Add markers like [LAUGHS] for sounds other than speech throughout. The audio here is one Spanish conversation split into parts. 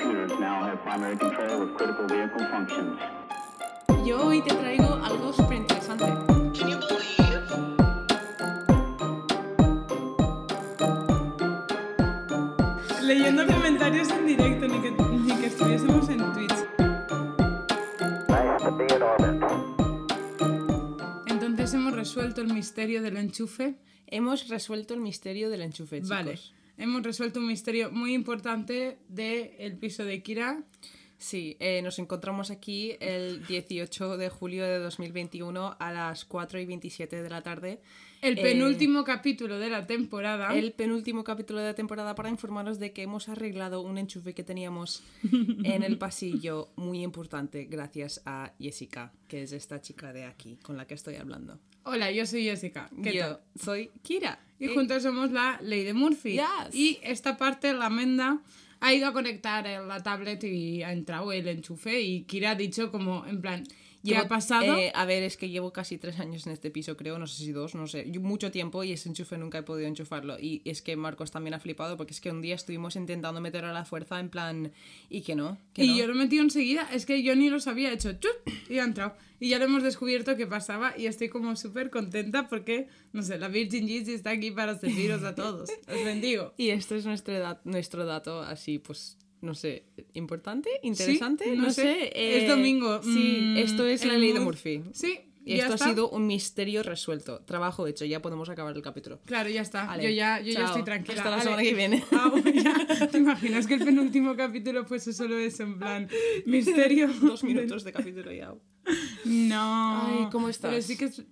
core computers now have primary control of critical vehicle functions. Yo hoy te traigo algo súper interesante. Leyendo comentarios en directo, ni que, ni que estuviésemos en Twitch. Entonces hemos resuelto el misterio del enchufe. Hemos resuelto el misterio del enchufe, chicos. Vale. Hemos resuelto un misterio muy importante del piso de Kira. Sí, eh, nos encontramos aquí el 18 de julio de 2021 a las 4 y 27 de la tarde. El Eh, penúltimo capítulo de la temporada. El penúltimo capítulo de la temporada para informaros de que hemos arreglado un enchufe que teníamos [LAUGHS] en el pasillo muy importante gracias a Jessica, que es esta chica de aquí con la que estoy hablando. Hola, yo soy Jessica. ¿Qué Yo tal? soy Kira. Y juntos somos la ley de Murphy. Yes. Y esta parte, la Menda, ha ido a conectar la tablet y ha entrado el enchufe. Y Kira ha dicho como, en plan, ¿qué ha pasado? eh, a ver, es que llevo casi tres años en este piso, creo, no sé si dos, no sé, yo- mucho tiempo y ese enchufe nunca he podido enchufarlo. Y es que Marcos también ha flipado porque es que un día estuvimos intentando meterlo a la fuerza en plan, y que no, que y no. yo lo he metido enseguida. Es que yo ni lo sabía. He hecho chut y ha entrado. Y ya lo hemos descubierto qué pasaba. Y estoy como súper contenta porque, no sé, la Virgin Yeezy está aquí para serviros a todos. Os bendigo. [LAUGHS] Y esto es nuestro, nuestro dato así, pues, no sé, importante, interesante, Sí, no, sé. Es eh, domingo. Sí, Mm, esto es la ley de Murphy. Sí, Y esto está. ha sido un misterio resuelto. Trabajo hecho, ya podemos acabar el capítulo. Claro, ya está. Yo ya, yo ya estoy tranquila. Hasta la semana que viene. [LAUGHS] Ah, ya. ¿Te imaginas que el penúltimo capítulo fuese solo eso, en plan, misterio? [LAUGHS] Dos minutos de capítulo ya. No. Ay, ¿cómo estás? Pero sí que es...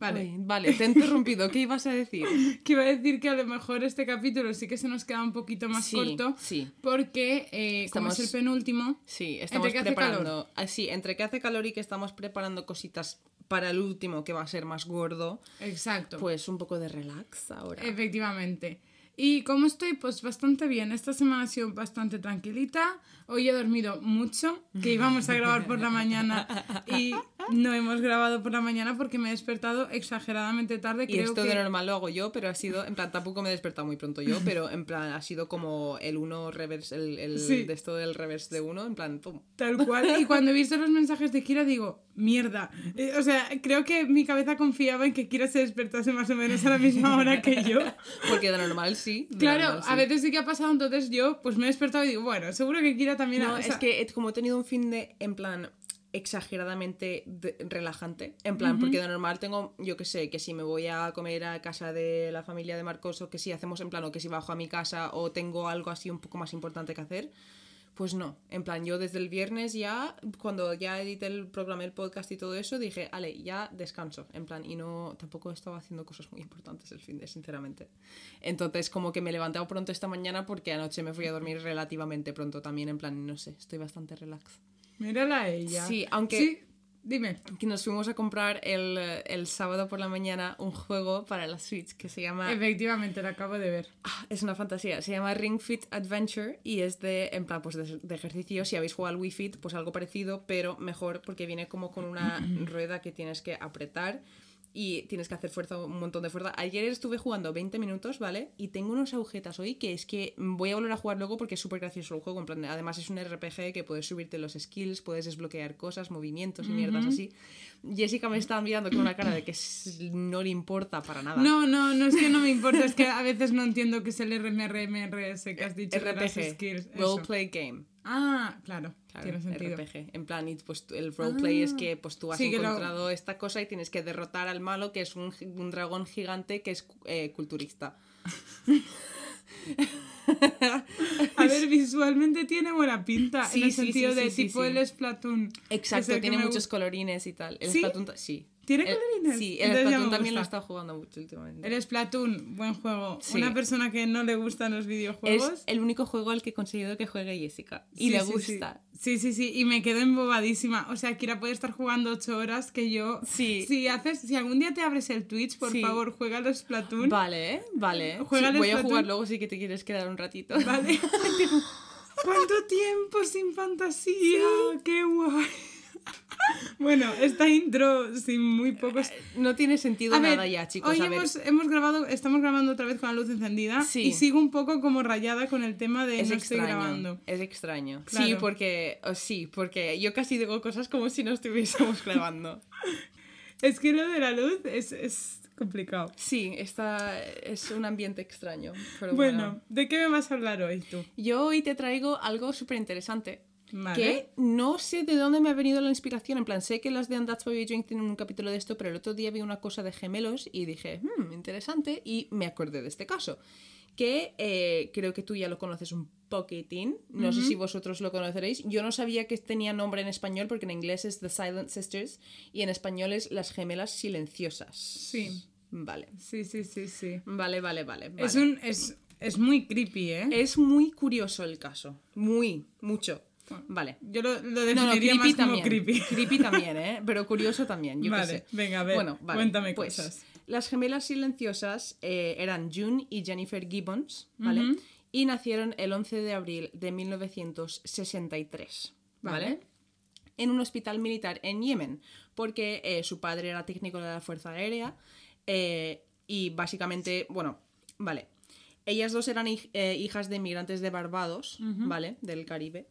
Vale. Vale, te he interrumpido. ¿Qué ibas a decir? [LAUGHS] Que iba a decir que a lo mejor este capítulo sí que se nos queda un poquito más Sí, corto. sí. Porque, eh, como Estamos- es el penúltimo... Sí, estamos Entre que hace preparando. ah, sí, entre que hace calor y que estamos preparando cositas para el último que va a ser más gordo, Exacto. pues un poco de relax ahora. Efectivamente. Y como estoy, pues bastante bien. Esta semana ha sido bastante tranquilita. Hoy he dormido mucho, que íbamos a grabar por la mañana y no hemos grabado por la mañana porque me he despertado exageradamente tarde. Y Creo esto que... de normal lo hago yo, pero ha sido, en plan, tampoco me he despertado muy pronto yo, pero en plan, ha sido como el uno reverse, el, el Sí. de esto del reverse de uno, en plan, pum. Tal cual. Y cuando he visto los mensajes de Kira digo, mierda. Eh, o sea, creo que mi cabeza confiaba en que Kira se despertase más o menos a la misma hora que yo. Porque de normal sí. de Claro, normal sí. a veces sí que ha pasado, entonces yo pues me he despertado y digo, bueno, seguro que Kira también. No, o es que como he tenido un fin de, en plan, exageradamente de- relajante. En plan, porque de normal tengo, yo que sé, que si me voy a comer a casa de la familia de Marcos o que si hacemos en plan, o que si bajo a mi casa o tengo algo así un poco más importante que hacer. Pues no, en plan, yo desde el viernes ya, cuando ya edité el programa, el podcast y todo eso, dije, ale, ya descanso, en plan, y no, tampoco estaba haciendo cosas muy importantes el fin de, sinceramente. Entonces, como que me he levantado pronto esta mañana porque anoche me fui a dormir relativamente pronto también, en plan, no sé, estoy bastante relax. Mírala a ella. Sí, aunque- Sí, dime. Que nos fuimos a comprar el, el sábado por la mañana un juego para la Switch que se llama... Efectivamente, la acabo de ver. Ah, es una fantasía, se llama Ring Fit Adventure y es de, en plan, pues de, de ejercicio. Si habéis jugado al Wii Fit, pues algo parecido, pero mejor porque viene como con una [CLEARS THROAT] rueda que tienes que apretar y tienes que hacer fuerza, un montón de fuerza. Ayer estuve jugando 20 minutos, ¿vale? Y tengo unos agujetas hoy que es que voy a volver a jugar luego porque es súper gracioso el juego. En plan, además es un RPG que puedes subirte los skills, puedes desbloquear cosas, movimientos y mierdas así. Jessica me estaba mirando con una cara de que no le importa para nada. No, no, no es que no me importa, es que a veces no entiendo qué es el RMRMRS que has dicho de las RPG, skills. eso. Role Play Game. Ah, claro, Claro, tiene sentido. RPG. En plan, pues, el roleplay es Ah. que pues, tú has Sí, que lo- encontrado esta cosa y tienes que derrotar al malo, que es un, dragón gigante que es eh, culturista. [LAUGHS] A ver, visualmente tiene buena pinta, Sí, en el sí, sentido de tipo el Splatoon. Exacto, tiene muchos colorines y tal. El. Splatoon sí. ¿Tiene El- colorines? Sí, el Entonces ya Splatoon también lo estado jugando mucho últimamente. El Splatoon, buen juego. Sí. Una persona que no le gustan los videojuegos. Es el único juego al que he conseguido que juegue Jessica. Y Sí, le sí, gusta. Sí, sí, sí, y me quedo embobadísima. O sea, Kira puede estar jugando ocho horas que yo... Sí. Si haces, si algún día te abres el Twitch, por favor, juega los Splatoon. Vale, vale. Juega al voy a Splatoon. jugar luego si que te quieres quedar un ratito. Vale. [LAUGHS] [LAUGHS] ¿Cuánto tiempo sin fantasía? ¡Qué guay! Bueno, esta intro sin muy pocos... No tiene sentido A ver, nada ya, chicos. hoy a ver. hemos, hemos grabado, estamos grabando otra vez con la luz encendida Sí. y sigo un poco como rayada con el tema de Es no estoy extraño. grabando. Es extraño. Sí, porque. oh, sí, porque yo casi digo cosas como si no estuviésemos grabando. [LAUGHS] Es que lo de la luz es, es complicado. Sí, está, es un ambiente extraño. Pero Bueno, bueno. ¿de qué me vas a hablar hoy tú? Yo hoy te traigo algo súper interesante. Vale. Que no sé de dónde me ha venido la inspiración. En plan, sé que las de And That's Why We Drink tienen un capítulo de esto, pero el otro día vi una cosa de gemelos y dije, hmm, interesante, y me acordé de este caso. Que eh, creo que tú ya lo conoces un poquitín. No sé si vosotros lo conoceréis. Yo no sabía que tenía nombre en español porque en inglés es The Silent Sisters y en español es Las Gemelas Silenciosas. Sí. Vale. Sí, sí, sí, sí. Vale, vale, vale. Es, vale. un, es, es muy creepy, ¿eh? Es muy curioso el caso. Muy, mucho. Vale. Yo lo, lo No, no, definiría creepy más como también. creepy. [LAUGHS] Creepy también, ¿eh? Pero curioso también, yo qué Vale, sé. venga, a ver, Bueno, vale, cuéntame pues, cosas. Las gemelas silenciosas eh, eran June y Jennifer Gibbons, ¿vale? Y nacieron el 11 de abril de 1963, ¿vale? Vale. En un hospital militar en Yemen, porque eh, su padre era técnico de la Fuerza Aérea eh, y básicamente, bueno, vale. Ellas dos eran hij- eh, hijas de inmigrantes de Barbados, ¿vale? Del Caribe.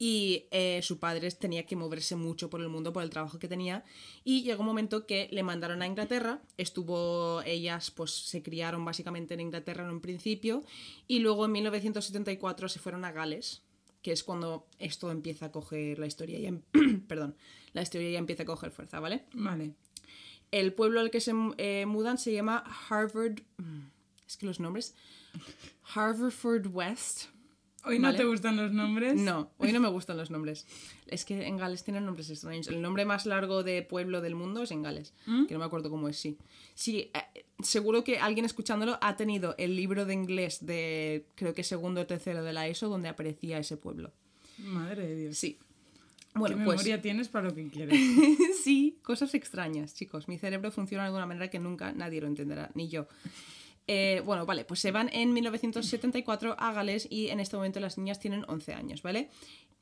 Y eh, su padre tenía que moverse mucho por el mundo por el trabajo que tenía. Y llegó un momento que le mandaron a Inglaterra. Estuvo, ellas pues se criaron básicamente en Inglaterra en un principio. Y luego en 1974 se fueron a Gales, que es cuando esto empieza a coger la historia. Ya, em- [CLEARS THROAT] perdón, la historia ya empieza a coger fuerza, ¿vale? Vale. El pueblo al que se eh, mudan se llama Harvard. mm, Es que los nombres. Harvardford West. ¿Hoy no Vale. te gustan los nombres? No, hoy no me gustan los nombres. Es que en Gales tienen nombres extraños. El nombre más largo de pueblo del mundo es en Gales, que no me acuerdo cómo es, sí. Sí, eh, seguro que alguien escuchándolo ha tenido el libro de inglés de, creo que segundo o tercero de la ESO, donde aparecía ese pueblo. Madre de Dios. Sí. ¿Qué Bueno, pues memoria tienes para lo que quieres? [LAUGHS] sí, cosas extrañas, chicos. Mi cerebro funciona de una manera que nunca nadie lo entenderá, ni yo. Eh, bueno, vale, pues se van en 1974 a Gales y en este momento las niñas tienen 11 años, ¿vale?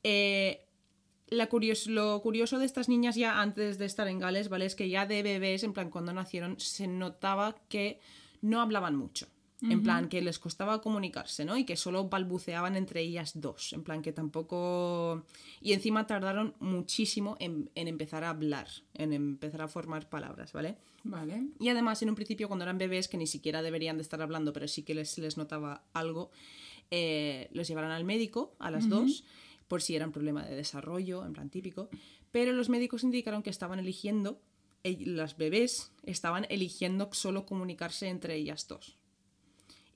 Eh, la lo curioso de estas niñas ya antes de estar en Gales, ¿vale? Es que ya de bebés, en plan, cuando nacieron, se notaba que no hablaban mucho. En plan, que les costaba comunicarse, ¿no? Y que solo balbuceaban entre ellas dos. En plan, que tampoco... Y encima tardaron muchísimo en, en empezar a hablar, en empezar a formar palabras, ¿vale? Vale. Y además, en un principio, cuando eran bebés, que ni siquiera deberían de estar hablando, pero sí que les, les notaba algo, eh, los llevaron al médico, a las dos, por si era un problema de desarrollo, en plan típico. Pero los médicos indicaron que estaban eligiendo, eh, las bebés estaban eligiendo solo comunicarse entre ellas dos.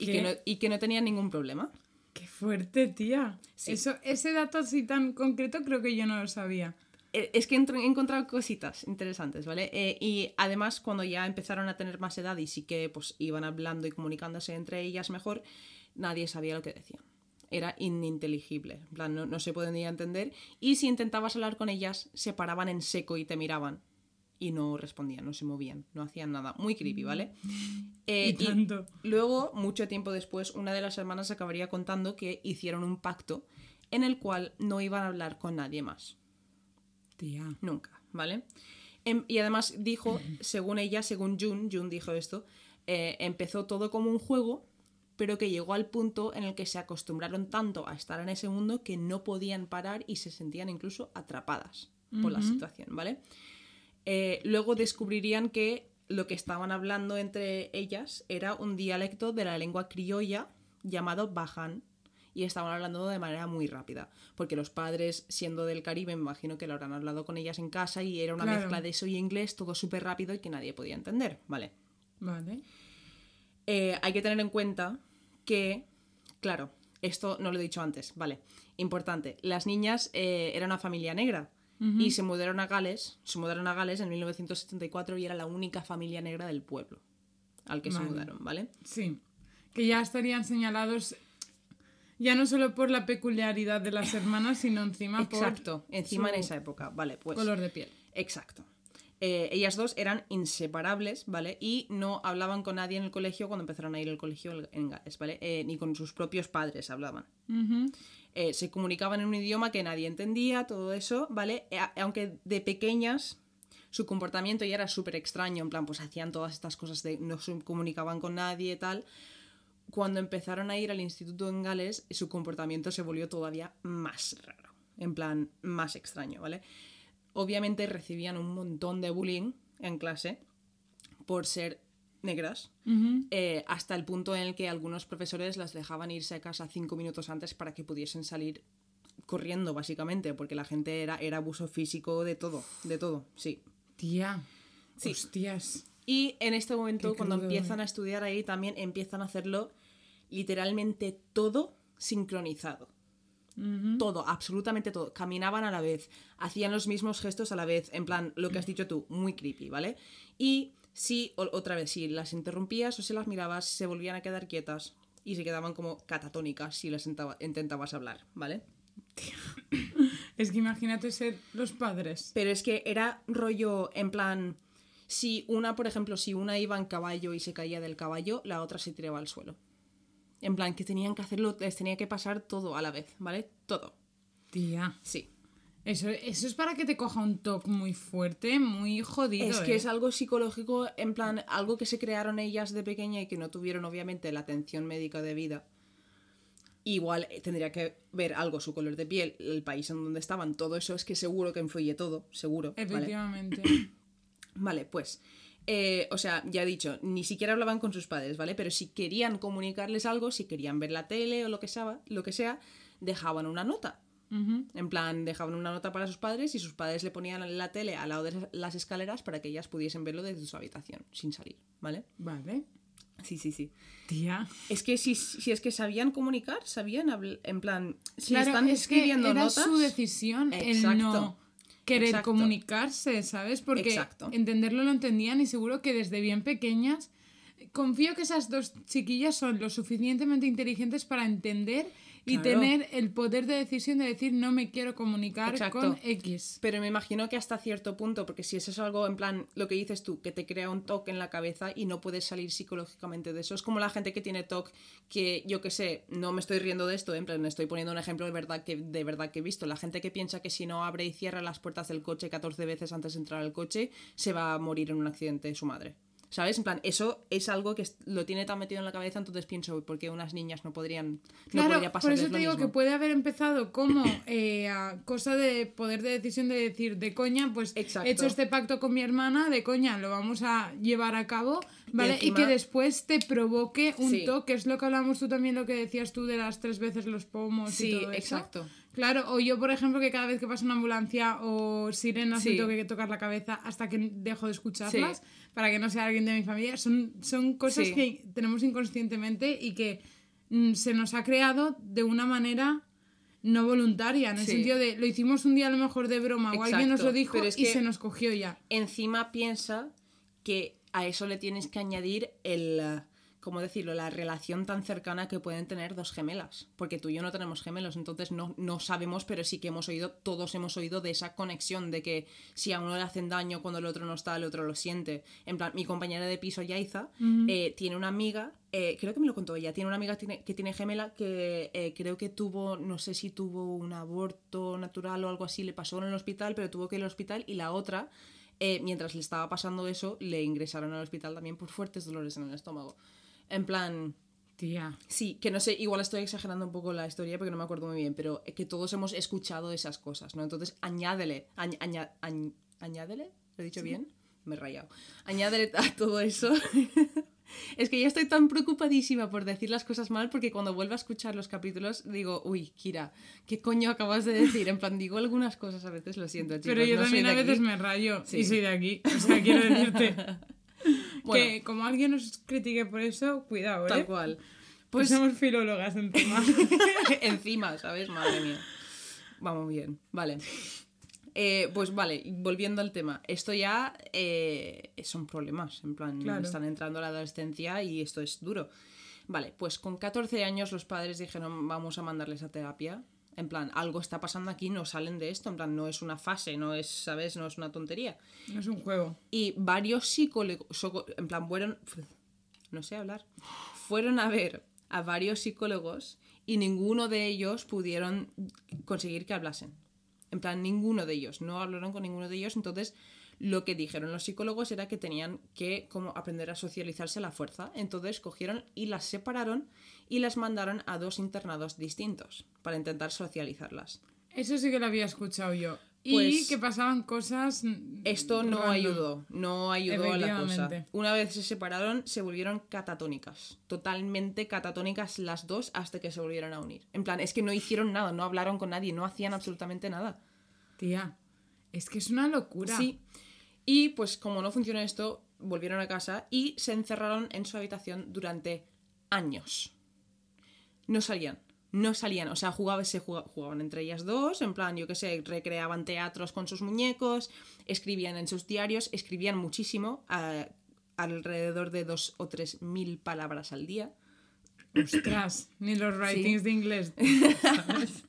Y que, no, y que no tenían ningún problema. Qué fuerte, tía. Sí. Eso, ese dato así tan concreto creo que yo no lo sabía. Eh, Es que he encontrado cositas interesantes, ¿vale? Eh, y además, cuando ya empezaron a tener más edad y sí que pues, iban hablando y comunicándose entre ellas mejor, nadie sabía lo que decían. Era ininteligible, en plan, no, no se podía entender. Y si intentabas hablar con ellas, se paraban en seco y te miraban. Y no respondían, no se movían, no hacían nada. Muy creepy, ¿vale? [LAUGHS] Eh, y tanto. Luego, mucho tiempo después, una de las hermanas acabaría contando que hicieron un pacto en el cual no iban a hablar con nadie más. Tía. Nunca, ¿vale? Em- y además dijo, [LAUGHS] según ella, según June, June dijo esto, eh, empezó todo como un juego, pero que llegó al punto en el que se acostumbraron tanto a estar en ese mundo que no podían parar y se sentían incluso atrapadas por la situación, ¿vale? Eh, luego descubrirían que lo que estaban hablando entre ellas era un dialecto de la lengua criolla llamado Bajan y estaban hablando de manera muy rápida, porque los padres, siendo del Caribe, me imagino que lo habrán hablado con ellas en casa y era una Claro. mezcla de eso y inglés, todo súper rápido y que nadie podía entender, ¿vale? Vale. Eh, hay que tener en cuenta que, claro, esto no lo he dicho antes, vale, importante, las niñas eh, eran una familia negra y se mudaron a Gales, se mudaron a Gales en 1974 y era la única familia negra del pueblo al que se Vale. mudaron, ¿vale? Sí. Que ya estarían señalados ya no solo por la peculiaridad de las hermanas, sino encima Exacto, encima en esa época, vale, por pues... color de piel. Exacto. Eh, ellas dos eran inseparables, ¿vale? Y no hablaban con nadie en el colegio cuando empezaron a ir al colegio en Gales, ¿vale? Eh, ni con sus propios padres hablaban. Ujú. Eh, se comunicaban en un idioma que nadie entendía, todo eso, ¿vale? Eh, aunque de pequeñas su comportamiento ya era súper extraño, en plan, pues hacían todas estas cosas de no se comunicaban con nadie tal. Cuando empezaron a ir al instituto en Gales, su comportamiento se volvió todavía más raro, en plan, más extraño, ¿vale? Obviamente recibían un montón de bullying en clase por ser negras, eh, hasta el punto en el que algunos profesores las dejaban irse a casa cinco minutos antes para que pudiesen salir corriendo, básicamente, porque la gente era, era abuso físico de todo, de todo, sí. Tía. Sí. Hostias. Y en este momento, Qué cuando crudo, empiezan eh. a estudiar ahí, también empiezan a hacerlo literalmente todo sincronizado. Todo, absolutamente todo. Caminaban a la vez, hacían los mismos gestos a la vez, en plan, lo que has dicho tú, muy creepy, ¿vale? Y si, o- otra vez, si las interrumpías o si las mirabas, se volvían a quedar quietas y se quedaban como catatónicas si las intentaba- intentabas hablar, ¿vale? [COUGHS] Es que imagínate ser los padres. Pero es que era rollo en plan. Si una, por ejemplo, si una iba en caballo y se caía del caballo, la otra se tiraba al suelo. En plan, que tenían que hacerlo, les tenía que pasar todo a la vez, ¿vale? Todo. Tía. Sí. Eso, eso es para que te coja un toque muy fuerte, muy jodido. Es que ¿eh? es algo psicológico, en plan, algo que se crearon ellas de pequeña y que no tuvieron, obviamente, la atención médica debida. Igual eh, tendría que ver algo, su color de piel, el país en donde estaban, todo eso es que seguro que influye todo, seguro. ¿vale? Efectivamente. [CLEARS THROAT] Vale, pues, eh, o sea, ya he dicho, ni siquiera hablaban con sus padres, ¿vale? Pero si querían comunicarles algo, si querían ver la tele o lo que sea, lo que sea dejaban una nota. En plan, dejaban una nota para sus padres y sus padres le ponían la tele al lado de las escaleras para que ellas pudiesen verlo desde su habitación, sin salir, ¿vale? Vale. Sí, sí, sí. Tía. Es que si, si es que sabían comunicar, sabían, habl- en plan, si claro, están es que escribiendo era notas... su decisión Exacto. el no querer Exacto. comunicarse, ¿sabes? Porque Exacto. entenderlo lo entendían y seguro que desde bien pequeñas confío que esas dos chiquillas son lo suficientemente inteligentes para entender y Claro. tener el poder de decisión de decir no me quiero comunicar Exacto. con X. Pero me imagino que hasta cierto punto, porque si eso es algo en plan, lo que dices tú, que te crea un TOC en la cabeza y no puedes salir psicológicamente de eso. Es como la gente que tiene TOC, que yo que sé, no me estoy riendo de esto, en plan, estoy poniendo un ejemplo de verdad, que, de verdad que he visto. La gente que piensa que si no abre y cierra las puertas del coche 14 veces antes de entrar al coche, se va a morir en un accidente de su madre. ¿Sabes? En plan, eso es algo que lo tiene tan metido en la cabeza, entonces pienso, ¿por qué unas niñas no podrían no podría por pasarles eso te digo mismo? que puede haber empezado como [COUGHS] eh, a cosa de poder de decisión de decir, de coña, pues Exacto. he hecho este pacto con mi hermana, de coña, lo vamos a llevar a cabo, ¿vale? Y, encima- que después te provoque un Sí. toque, es lo que hablamos tú también, lo que decías tú de las tres veces los pomos y todo eso. exacto. Claro, o yo, por ejemplo, que cada vez que pasa una ambulancia o sirenas me Sí. tengo que tocar la cabeza hasta que dejo de escucharlas, Sí. para que no sea alguien de mi familia, son, son cosas Sí. que tenemos inconscientemente y que mm, se nos ha creado de una manera no voluntaria, en el sentido de lo hicimos un día a lo mejor de broma o alguien nos lo dijo y se nos cogió ya. encima piensa que a eso le tienes que añadir el, ¿cómo decirlo?, la relación tan cercana que pueden tener dos gemelas. Porque tú y yo no tenemos gemelos, entonces no, no sabemos, pero sí que hemos oído, todos hemos oído de esa conexión, de que si a uno le hacen daño cuando el otro no está, el otro lo siente. En plan, mi compañera de piso, Yaiza, eh, tiene una amiga, eh, creo que me lo contó ella, tiene una amiga tiene- que tiene gemela que eh, creo que tuvo, no sé si tuvo un aborto natural o algo así, le pasó en el hospital, pero tuvo que ir al hospital y la otra eh, mientras le estaba pasando eso, le ingresaron al hospital también por fuertes dolores en el estómago. En plan, Tía. sí, que no sé, igual estoy exagerando un poco la historia porque no me acuerdo muy bien, pero que todos hemos escuchado esas cosas, ¿no? Entonces, añádele, añ- aña- añ- añádele, ¿lo he dicho bien? Me he rayado. Añádele a todo eso. [LAUGHS] es que ya estoy tan preocupadísima por decir las cosas mal porque cuando vuelvo a escuchar los capítulos digo, uy, Kira, ¿qué coño acabas de decir? En plan, digo algunas cosas a veces, lo siento, chicos. Pero yo no también a aquí. veces me rayo Sí. y soy de aquí. O sea, quiero decirte [LAUGHS] Bueno. que como alguien nos critique por eso, cuidado, ¿eh? Tal cual. Pues Pues somos filólogas encima. [LAUGHS] encima, ¿sabes? Madre mía. Vamos bien, vale. Eh, pues vale, volviendo al tema. Esto ya eh, son problemas, en plan, Claro. están entrando a la adolescencia y esto es duro. Vale, pues con 14 años los padres dijeron vamos a mandarles a terapia. En plan, algo está pasando aquí, no salen de esto, en plan, no es una fase, no es, ¿sabes? No es una tontería. no es un juego. Y varios psicólogos, en plan, fueron, no sé hablar, fueron a ver a varios psicólogos y ninguno de ellos pudieron conseguir que hablasen. En plan, ninguno de ellos, no hablaron con ninguno de ellos, entonces lo que dijeron los psicólogos era que tenían que como aprender a socializarse a la fuerza. Entonces cogieron y las separaron y las mandaron a dos internados distintos para intentar socializarlas. Eso sí que lo había escuchado yo. y Pues- que pasaban cosas. Esto no random. ayudó, no ayudó a la cosa. Una vez se separaron, se volvieron catatónicas. Totalmente catatónicas las dos hasta que se volvieron a unir. En plan, es que no hicieron nada, no hablaron con nadie, no hacían absolutamente nada. Tía, es que es una locura. Sí. Y pues como no funcionó esto, volvieron a casa y se encerraron en su habitación durante años. No salían. No salían, o sea, jugaban, se juga- jugaban entre ellas dos, en plan, yo qué sé, recreaban teatros con sus muñecos, escribían en sus diarios, escribían muchísimo, a- alrededor de dos o tres mil palabras al día. Ostras, ni los writings de inglés. [LAUGHS] ¿sabes?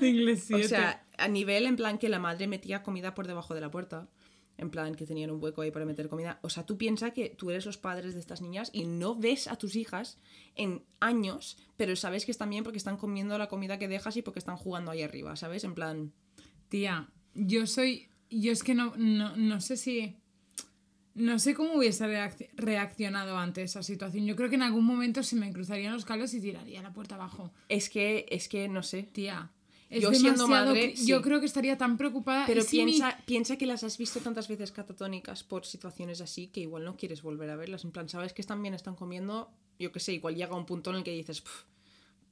De inglés 7. O sea, a nivel en plan que la madre metía comida por debajo de la puerta. En plan que tenían un hueco ahí para meter comida. O sea, tú piensas que tú eres los padres de estas niñas y no ves a tus hijas en años, pero sabes que están bien porque están comiendo la comida que dejas y porque están jugando ahí arriba, ¿sabes? En plan. Tía, yo soy. Yo es que no, no, no sé si. No sé cómo hubiese reacc- reaccionado ante esa situación. Yo creo que en algún momento se me cruzarían los cables y tiraría la puerta abajo. Es que, es que, no sé. Tía. Es Yo siendo madre, sí. Yo creo que estaría tan preocupada. Pero ¿y si mi- piensa, piensa que las has visto tantas veces catatónicas por situaciones así que igual no quieres volver a verlas. En plan, sabes que están bien, están comiendo. Yo qué sé, igual llega un punto en el que dices, "Puf,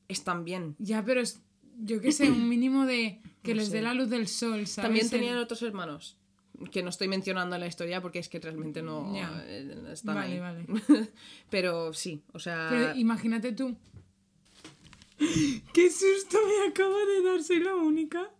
están bien. Ya, pero es, yo qué sé, un mínimo de [CLEARS THROAT] que No les dé la luz del sol, ¿sabes? También El- tenían otros hermanos. Que no estoy mencionando en la historia porque es que realmente no Ya. eh, están Vale, ahí. vale. [LAUGHS] Pero sí, o sea. Pero imagínate tú. [LAUGHS] ¡Qué susto me acaba de dar! Soy la única.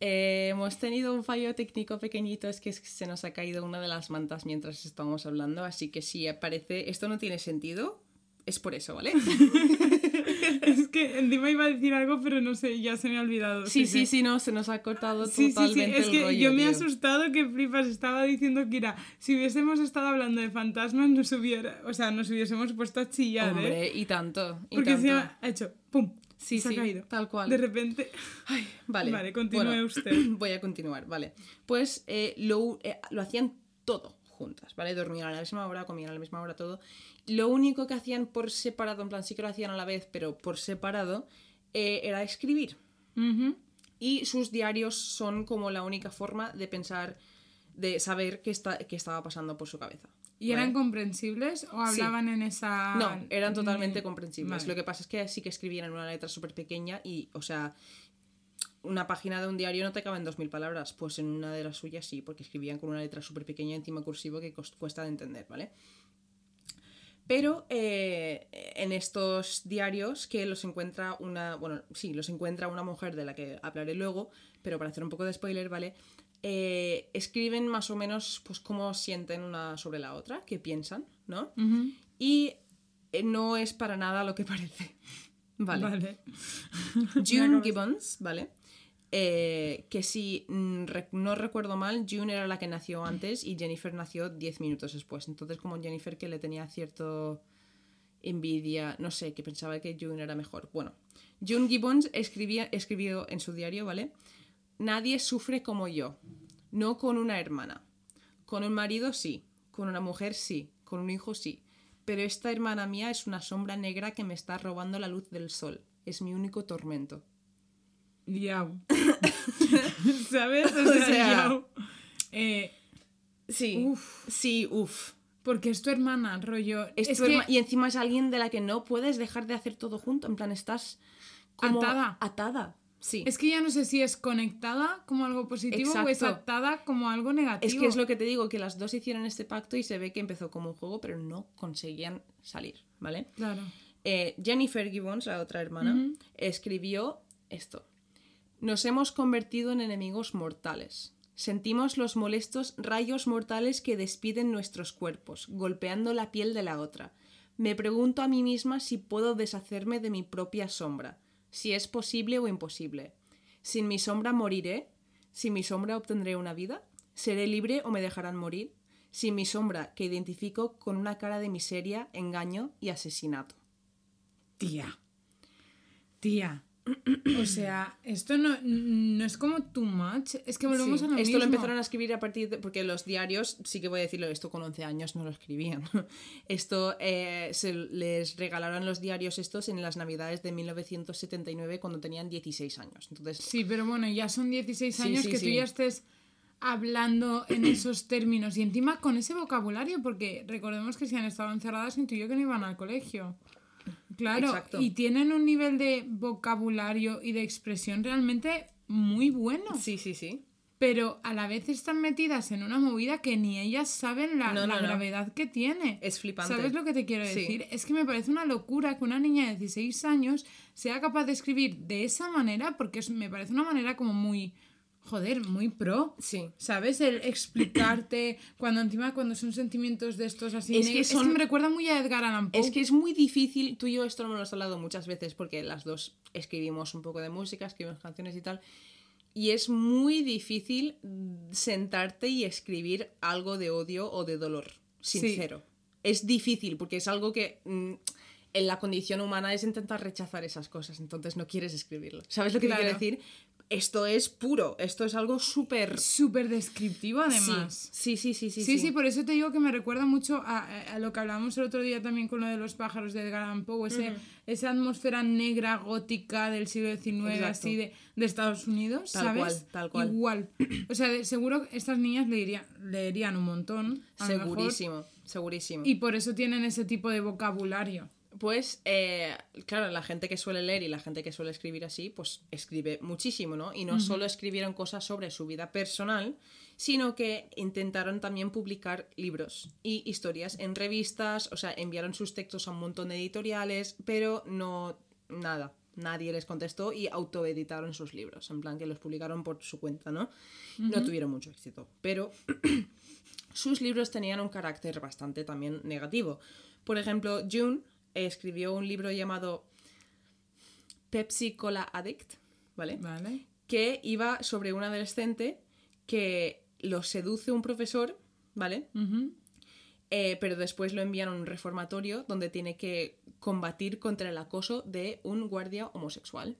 eh, hemos tenido un fallo técnico pequeñito, es que se nos ha caído una de las mantas mientras estábamos hablando, así que si aparece. Esto no tiene sentido, es por eso, ¿vale? [LAUGHS] [LAUGHS] Es que encima iba a decir algo, pero no sé, ya se me ha olvidado. Sí, sí, que- sí, no, se nos ha cortado Sí, sí, sí, totalmente es el que rollo, yo me he asustado que flipas. Estaba diciendo Kira, si hubiésemos estado hablando de fantasmas, nos hubiera, o sea, nos hubiésemos puesto a chillar, ¿eh? Hombre, y tanto, y Porque tanto. se ha hecho pum, Sí, se sí, ha caído. tal cual. De repente, Ay, vale. Vale, continúe Bueno, usted. [CLEARS THROAT] Voy a continuar, vale. Pues eh, lo, eh, lo hacían todo juntas, ¿vale? Dormían a la misma hora, comían a la misma hora, todo. Lo único que hacían por separado, en plan sí que lo hacían a la vez, pero por separado, eh, era escribir. Y sus diarios son como la única forma de pensar, de saber qué, está, qué estaba pasando por su cabeza. ¿y eran comprensibles o hablaban en esa...? No, eran totalmente comprensibles. Vale. Lo que pasa es que sí que escribían en una letra súper pequeña y, o sea, una página de un diario no te cabe en 2.000 palabras. Pues en una de las suyas sí, porque escribían con una letra súper pequeña encima cursivo que cuesta de entender, ¿vale? Pero eh, en estos diarios que los encuentra una, bueno, sí, los encuentra una mujer de la que hablaré luego, pero para hacer un poco de spoiler, ¿vale? Eh, escriben más o menos pues cómo sienten una sobre la otra, qué piensan, ¿no? Y eh, no es para nada lo que parece. [LAUGHS] Vale. Vale. June [LAUGHS] Gibbons, ¿vale? Eh, que si mm, no recuerdo mal, June era la que nació antes y Jennifer nació 10 minutos después. Entonces, como Jennifer que le tenía cierto envidia, no sé, que pensaba que June era mejor. Bueno, June Gibbons escribía, escribió en su diario, ¿vale? Nadie sufre como yo, no con una hermana. Con un marido sí, con una mujer sí, con un hijo sí. Pero esta hermana mía es una sombra negra que me está robando la luz del sol. Es mi único tormento. Yau. [LAUGHS] ¿Sabes? O O sea, sea- yau. Eh, Sí, Uf. sí, uff. porque es tu hermana, rollo. Es Es tu que herma- Y encima es alguien de la que no puedes dejar de hacer todo junto. En plan, estás como Atada. Atada. Sí. Es que ya no sé si es conectada como algo positivo o es atada como algo negativo. Es que es lo que te digo, que las dos hicieron este pacto y se ve que empezó como un juego, pero no conseguían salir, ¿vale? Claro. Eh, Jennifer Gibbons, la otra hermana, escribió esto. Nos hemos convertido en enemigos mortales. Sentimos los molestos rayos mortales que despiden nuestros cuerpos, golpeando la piel de la otra. Me pregunto a mí misma si puedo deshacerme de mi propia sombra, si es posible o imposible. Sin mi sombra moriré, sin mi sombra obtendré una vida, seré libre o me dejarán morir, sin mi sombra que identifico con una cara de miseria, engaño y asesinato. Tía. Tía. O sea, esto no, no es como too much. Es que volvemos Sí, a lo Esto mismo. lo empezaron a escribir a partir de. Porque los diarios, sí que voy a decirlo, esto con 11 años no lo escribían. [LAUGHS] Esto eh, se les regalaron los diarios estos en las navidades de 1979 cuando tenían 16 años. Entonces, Sí, pero bueno, ya son 16 Sí, años sí, que tú ya estés hablando en esos términos y encima con ese vocabulario, porque recordemos que si han estado encerradas intuyo que no iban al colegio. Claro, Exacto. y tienen un nivel de vocabulario y de expresión realmente muy bueno, sí, sí, sí. pero a la vez están metidas en una movida que ni ellas saben la, No, la no, no. gravedad que tiene. Es flipante. ¿Sabes lo que te quiero Sí. decir? Es que me parece una locura que una niña de 16 años sea capaz de escribir de esa manera, porque me parece una manera como muy, joder, muy pro. Sí. ¿Sabes? El explicarte, [CLEARS THROAT] cuando encima cuando son sentimientos de estos así. Es que son- me recuerda muy a Edgar Allan Poe. Es que es muy difícil, tú y yo esto lo hemos hablado muchas veces porque las dos escribimos un poco de música, escribimos canciones y tal. Y es muy difícil sentarte y escribir algo de odio o de dolor sincero. Es difícil porque es algo que mm, en la condición humana es intentar rechazar esas cosas, entonces no quieres escribirlo. ¿Sabes lo que te Claro. quiero decir? Esto es puro, esto es algo súper... Súper descriptivo además. Sí, sí, sí, sí. Sí, sí, por eso te digo que me recuerda mucho a, lo que hablábamos el otro día también con lo de los pájaros de Edgar Allan Poe, ese- esa atmósfera negra gótica del siglo XIX, Exacto. así de, de Estados Unidos, Tal ¿sabes? cual, tal cual. Igual. [CLEARS THROAT] O sea, de- seguro que estas niñas leerían, leerían un montón. a lo mejor, Segurísimo, segurísimo. y por eso tienen ese tipo de vocabulario. Pues, eh, claro, la gente que suele leer y la gente que suele escribir así, pues escribe muchísimo, ¿no? Y no solo escribieron cosas sobre su vida personal, sino que intentaron también publicar libros y historias en revistas, o sea, enviaron sus textos a un montón de editoriales, pero no, nada, nadie les contestó y autoeditaron sus libros, en plan que los publicaron por su cuenta, ¿no? No tuvieron mucho éxito, pero [CLEARS THROAT] sus libros tenían un carácter bastante también negativo. Por ejemplo, June escribió un libro llamado Pepsi Cola Addict, ¿vale? ¿Vale? Que iba sobre un adolescente que lo seduce un profesor, ¿vale? Eh, pero después lo envían a un reformatorio donde tiene que combatir contra el acoso de un guardia homosexual.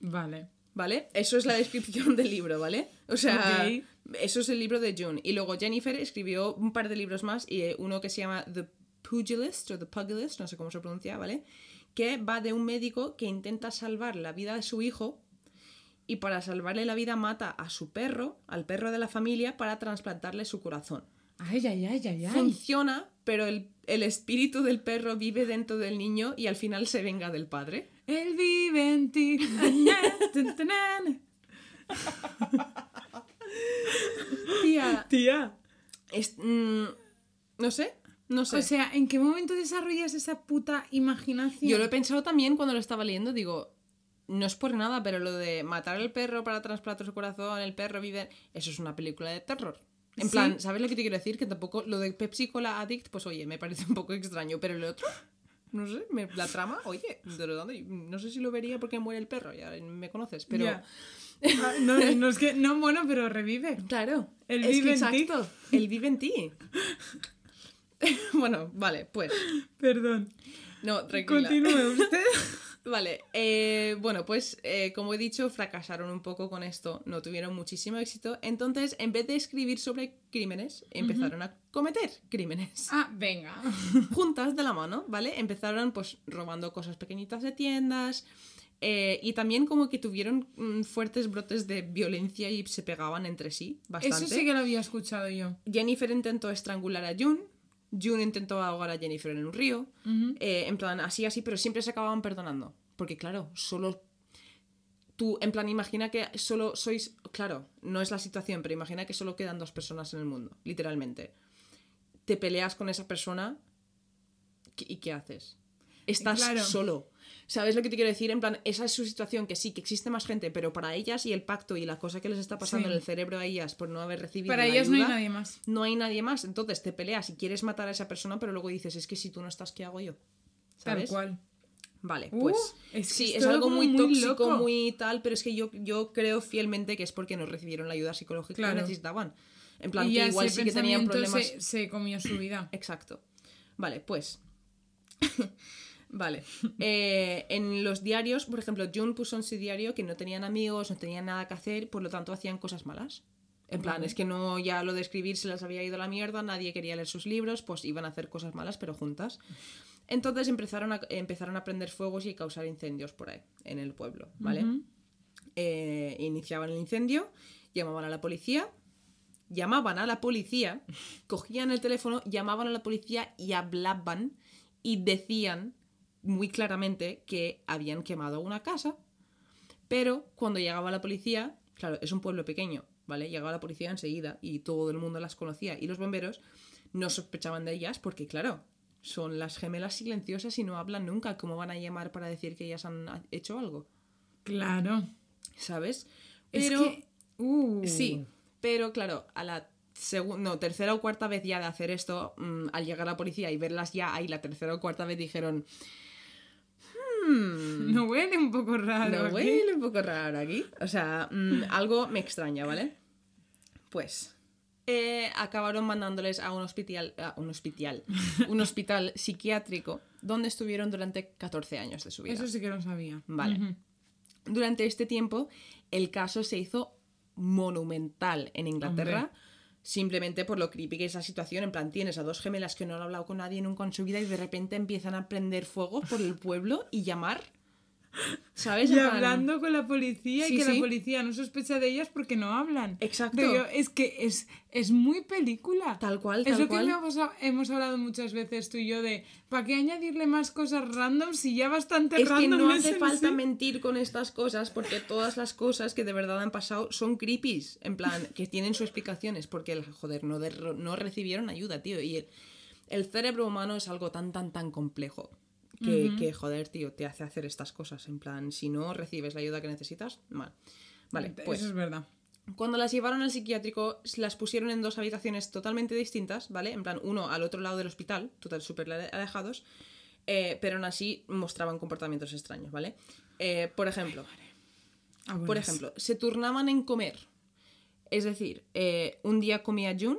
Vale. ¿Vale? Eso es la descripción del libro, ¿vale? O sea, eso es el libro de June. Y luego Jennifer escribió un par de libros más, y eh, uno que se llama The Pugilist o The Pugilist, no sé cómo se pronuncia, ¿vale? Que va de un médico que intenta salvar la vida de su hijo y para salvarle la vida mata a su perro, al perro de la familia, para trasplantarle su corazón. Ay, ay, ay, ay, ay. Funciona, pero el, el espíritu del perro vive dentro del niño y al final se venga del padre. Él vive en ti. [LAUGHS] Tía, Tía. es- mm, no sé, no sé. O sea, ¿en qué momento desarrollas esa puta imaginación? Yo lo he pensado también cuando lo estaba leyendo, digo, no es por nada, pero lo de matar al perro para trasplantar su corazón, el perro vive... Eso es una película de terror. En Sí. plan, ¿sabes lo que te quiero decir? Que tampoco lo de Pepsi Cola Addict, pues oye, me parece un poco extraño, pero el otro, no sé, me- la trama, oye, de no sé si lo vería porque muere el perro, ya me conoces, pero... Ah, no, no es que. No, bueno, pero revive. Claro, Él es vive que en ti. él vive en ti. [LAUGHS] [LAUGHS] bueno, vale, pues, Perdón. no, tranquila. Continúe usted. [LAUGHS] Vale, eh, bueno, pues eh, como he dicho, fracasaron un poco con esto, no tuvieron muchísimo éxito, entonces en vez de escribir sobre crímenes, empezaron a cometer crímenes. Ah, venga. [LAUGHS] Juntas de la mano, ¿vale? Empezaron pues robando cosas pequeñitas de tiendas eh, y también como que tuvieron mm, fuertes brotes de violencia y se pegaban entre sí bastante. Eso sí que lo había escuchado yo. Jennifer intentó estrangular a June. June intentó ahogar a Jennifer en un río. Eh, en plan, así, así, pero siempre se acababan perdonando. Porque, claro, solo. Tú, en plan, imagina que solo sois. Claro, no es la situación, pero imagina que solo quedan dos personas en el mundo, literalmente. Te peleas con esa persona. ¿qué- ¿Y qué haces? Estás Claro. solo. ¿Sabes lo que te quiero decir? En plan, esa es su situación, que sí, que existe más gente, pero para ellas y el pacto y la cosa que les está pasando Sí. en el cerebro a ellas por no haber recibido Para la ellas no hay nadie más. no hay nadie más. Entonces te peleas y quieres matar a esa persona, pero luego dices, es que si tú no estás, ¿qué hago yo? Tal ¿Sabes? cual. Vale, Uh, pues es sí, es algo muy, muy tóxico, loco. muy tal, pero es que yo, yo creo fielmente que es porque no recibieron la ayuda psicológica Claro. que necesitaban. En plan, y que igual sí que tenían problemas. Se, se comió su vida. Exacto. Vale, pues. [LAUGHS] Vale. [LAUGHS] Eh, en los diarios, por ejemplo, June puso en su diario que no tenían amigos, no tenían nada que hacer, por lo tanto hacían cosas malas. En plan, es que no, ya lo de escribir se les había ido a la mierda, nadie quería leer sus libros, pues iban a hacer cosas malas, pero juntas. Entonces empezaron a, empezaron a prender fuegos y causar incendios por ahí, en el pueblo, ¿vale? Eh, iniciaban el incendio, llamaban a la policía, llamaban a la policía, cogían el teléfono, llamaban a la policía y hablaban y decían muy claramente que habían quemado una casa, pero cuando llegaba la policía, claro, es un pueblo pequeño, ¿vale? Llegaba la policía enseguida y todo el mundo las conocía y los bomberos no sospechaban de ellas porque, claro, son las gemelas silenciosas y no hablan nunca. ¿Cómo van a llamar para decir que ellas han hecho algo? Claro. ¿Sabes? Es Pero que- uh. sí, pero claro, a la segun- no, tercera o cuarta vez ya de hacer esto, mm, al llegar la policía y verlas ya ahí la tercera o cuarta vez dijeron, No huele un poco raro. no aquí? huele un poco raro aquí. O sea, mm, algo me extraña, ¿vale? Pues eh, acabaron mandándoles a un hospital, a un hospital, un hospital psiquiátrico donde estuvieron durante 14 años de su vida. Eso sí que lo sabía. Vale. Durante este tiempo, el caso se hizo monumental en Inglaterra. Hombre. Simplemente por lo creepy que es la situación. En plan, tienes a dos gemelas que no han hablado con nadie nunca en su vida y de repente empiezan a prender fuego por el pueblo y llamar. ¿Sabes? Y hablando con la policía Sí, y que sí. la policía no sospecha de ellas porque no hablan. Exacto. Pero es que es, es muy película. Tal cual, Es tal lo cual. que hemos, hemos hablado muchas veces tú y yo de ¿para qué añadirle más cosas random si ya bastante Es que no es hace falta sí? mentir con estas cosas porque todas las cosas que de verdad han pasado son creepies. En plan, que tienen sus explicaciones porque, joder, no, de- no recibieron ayuda, tío. Y el, el cerebro humano es algo tan, tan, tan complejo que, que, joder, tío, te hace hacer estas cosas. En plan, si no recibes la ayuda que necesitas, mal. Vale, pues Eso es verdad. cuando las llevaron al psiquiátrico, las pusieron en dos habitaciones totalmente distintas, ¿vale? En plan, uno al otro lado del hospital, total súper ale- alejados, eh, pero aún así mostraban comportamientos extraños, ¿vale? Eh, por ejemplo, por ejemplo, se turnaban en comer. Es decir, eh, un día comía June,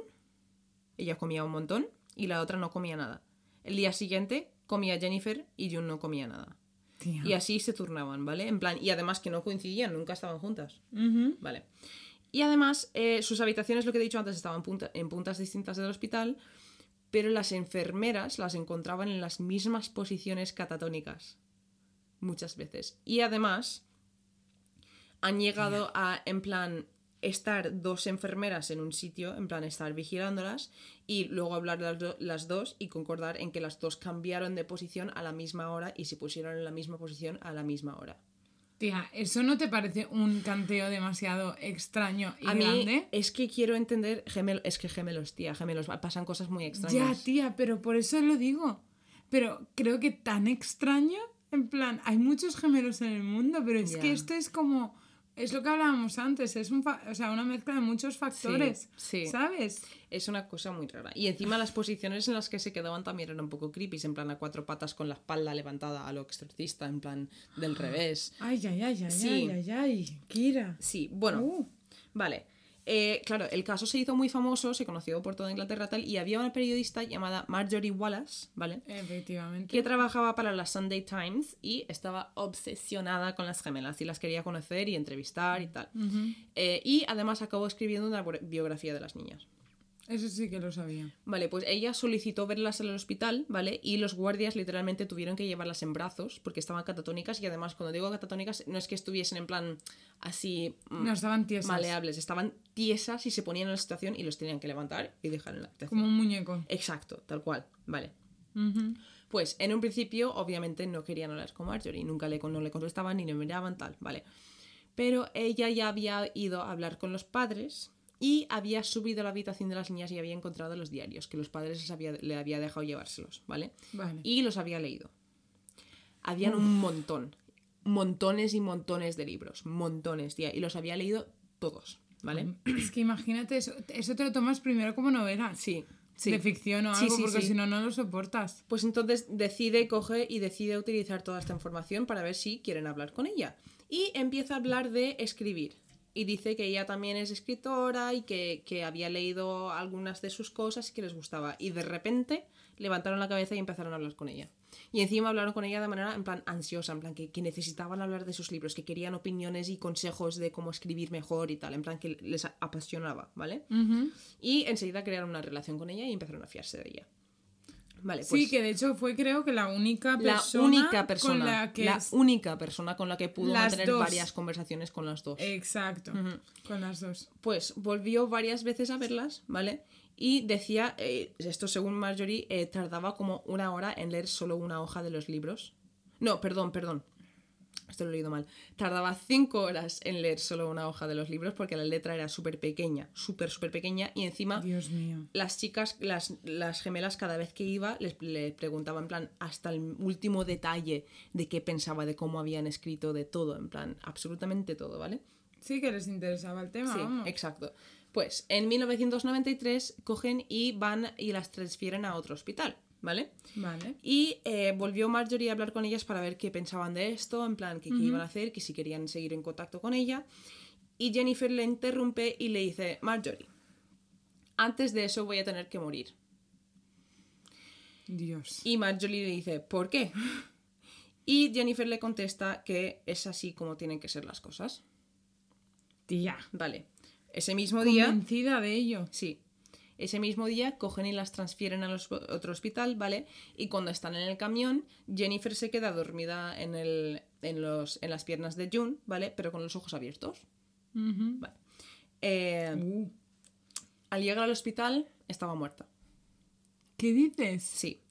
ella comía un montón, y la otra no comía nada. El día siguiente comía Jennifer y June no comía nada. Tía. Y así se turnaban, ¿vale? En plan, y además que no coincidían, nunca estaban juntas. Vale. Y además, eh, sus habitaciones, lo que he dicho antes, estaban punta- en puntas distintas del hospital, pero las enfermeras las encontraban en las mismas posiciones catatónicas. Muchas veces. Y además, han llegado a, en plan, estar dos enfermeras en un sitio, en plan, estar vigilándolas, y luego hablar las, do- las dos y concordar en que las dos cambiaron de posición a la misma hora y se pusieron en la misma posición a la misma hora. Tía, ¿eso no te parece un canteo demasiado extraño y a mí grande? es que quiero entender gemel es que gemelos, tía, gemelos, pasan cosas muy Ya, extrañas. tía, pero por eso lo digo. Pero creo que tan extraño, en plan, hay muchos gemelos en el mundo, pero es Ya. que esto es como, es lo que hablábamos antes, es un fa- o sea, una mezcla de muchos factores, sí. ¿sabes? Es una cosa muy rara. Y encima las posiciones en las que se quedaban también eran un poco creepy, en plan a cuatro patas con la espalda levantada a lo exorcista, en plan del revés. Ay, ay, ay, ay, Sí. ay, ay, ay, Kira. Sí, bueno, Uh. vale. Eh, claro, el caso se hizo muy famoso, se conoció por toda Inglaterra tal, y había una periodista llamada Marjorie Wallace, ¿vale? Efectivamente. que trabajaba para la Sunday Times y estaba obsesionada con las gemelas y las quería conocer y entrevistar y tal. Eh, y además acabó escribiendo una bi- biografía de las niñas. Eso sí que lo sabía. Vale, pues ella solicitó verlas en el hospital, ¿vale? Y los guardias literalmente tuvieron que llevarlas en brazos porque estaban catatónicas y además cuando digo catatónicas no es que estuviesen en plan así mm, No, estaban tiesas. maleables, estaban tiesas y se ponían en la situación y los tenían que levantar y dejar en la habitación. Como un muñeco. Exacto, tal cual, vale. Pues en un principio, obviamente, no querían hablar con Marjorie, nunca le, no le contestaban ni le miraban, tal, ¿vale? Pero ella ya había ido a hablar con los padres y había subido a la habitación de las niñas y había encontrado los diarios, que los padres les había- le había dejado llevárselos, ¿vale? Vale. Y los había leído. Habían un montón, montones y montones de libros, montones, tía, y los había leído todos, ¿vale? Es que imagínate eso, eso te lo tomas primero como novela. Sí, sí. De ficción o algo, sí, porque si no, no lo soportas. Pues entonces decide, coge y decide utilizar toda esta información para ver si quieren hablar con ella. Y empieza a hablar de escribir. Y dice que ella también es escritora y que, que había leído algunas de sus cosas y que les gustaba. Y de repente levantaron la cabeza y empezaron a hablar con ella. Y encima hablaron con ella de manera en plan ansiosa, en plan que, que necesitaban hablar de sus libros, que querían opiniones y consejos de cómo escribir mejor y tal, en plan que les apasionaba, ¿vale? Y enseguida crearon una relación con ella y empezaron a fiarse de ella. Vale, pues sí, que de hecho fue creo que la única la persona, única persona, con la que... es- única persona con la que pudo Las mantener dos. varias conversaciones con las dos. Exacto, con las dos. Pues volvió varias veces a verlas, ¿vale? Y decía, eh, esto según Marjorie, eh, tardaba como una hora en leer solo una hoja de los libros. No, perdón, perdón. Esto lo he leído mal. Tardaba cinco horas en leer solo una hoja de los libros porque la letra era súper pequeña, súper, súper pequeña. Y encima Dios mío. las chicas, las, las gemelas, cada vez que iba, les, le preguntaba en plan hasta el último detalle de qué pensaba, de cómo habían escrito, de todo, en plan, absolutamente todo, ¿vale? Sí que les interesaba el tema, Sí, vamos. exacto. Pues en 1993 cogen y van y las transfieren a otro hospital, ¿vale? Vale. Y eh, volvió Marjorie a hablar con ellas para ver qué pensaban de esto, en plan, que qué iban a hacer, que si querían seguir en contacto con ella. Y Jennifer le interrumpe y le dice, Marjorie, antes de eso voy a tener que morir. Dios. Y Marjorie le dice, ¿por qué? Y Jennifer le contesta que es así como tienen que ser las cosas. Tía. Vale. Ese mismo día... Convencida de ello. Sí. Ese mismo día cogen y las transfieren a los- otro hospital, ¿vale? Y cuando están en el camión, Jennifer se queda dormida en, el, en, los, en las piernas de June, ¿vale? Pero con los ojos abiertos. Vale. Eh, Uh, al llegar al hospital, estaba muerta. ¿Qué dices? Sí.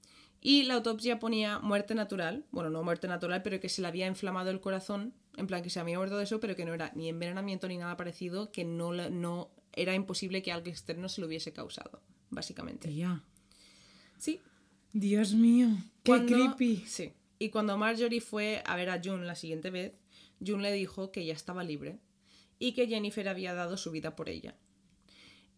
Y la autopsia ponía muerte natural. Bueno, no muerte natural, pero que se le había inflamado el corazón. En plan, que se había muerto de eso, pero que no era ni envenenamiento ni nada parecido. Que no, la- no era imposible que algo externo se lo hubiese causado, básicamente. Tía. Sí, Dios mío. Qué Cuando- creepy. Sí. Y cuando Marjorie fue a ver a June la siguiente vez, June le dijo que ya estaba libre y que Jennifer había dado su vida por ella.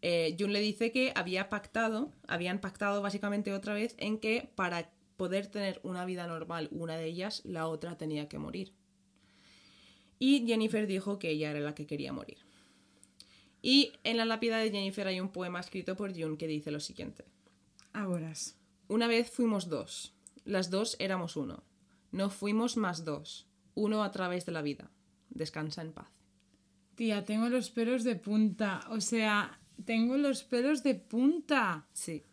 Eh, June le dice que había pactado, habían pactado básicamente otra vez en que para poder tener una vida normal una de ellas, la otra tenía que morir. Y Jennifer dijo que ella era la que quería morir. Y en la lápida de Jennifer hay un poema escrito por June que dice lo siguiente. Ahora. Una vez fuimos dos. Las dos éramos uno. No fuimos más dos. Uno a través de la vida. Descansa en paz. Tía, tengo los pelos de punta. O sea, tengo los pelos de punta. Sí.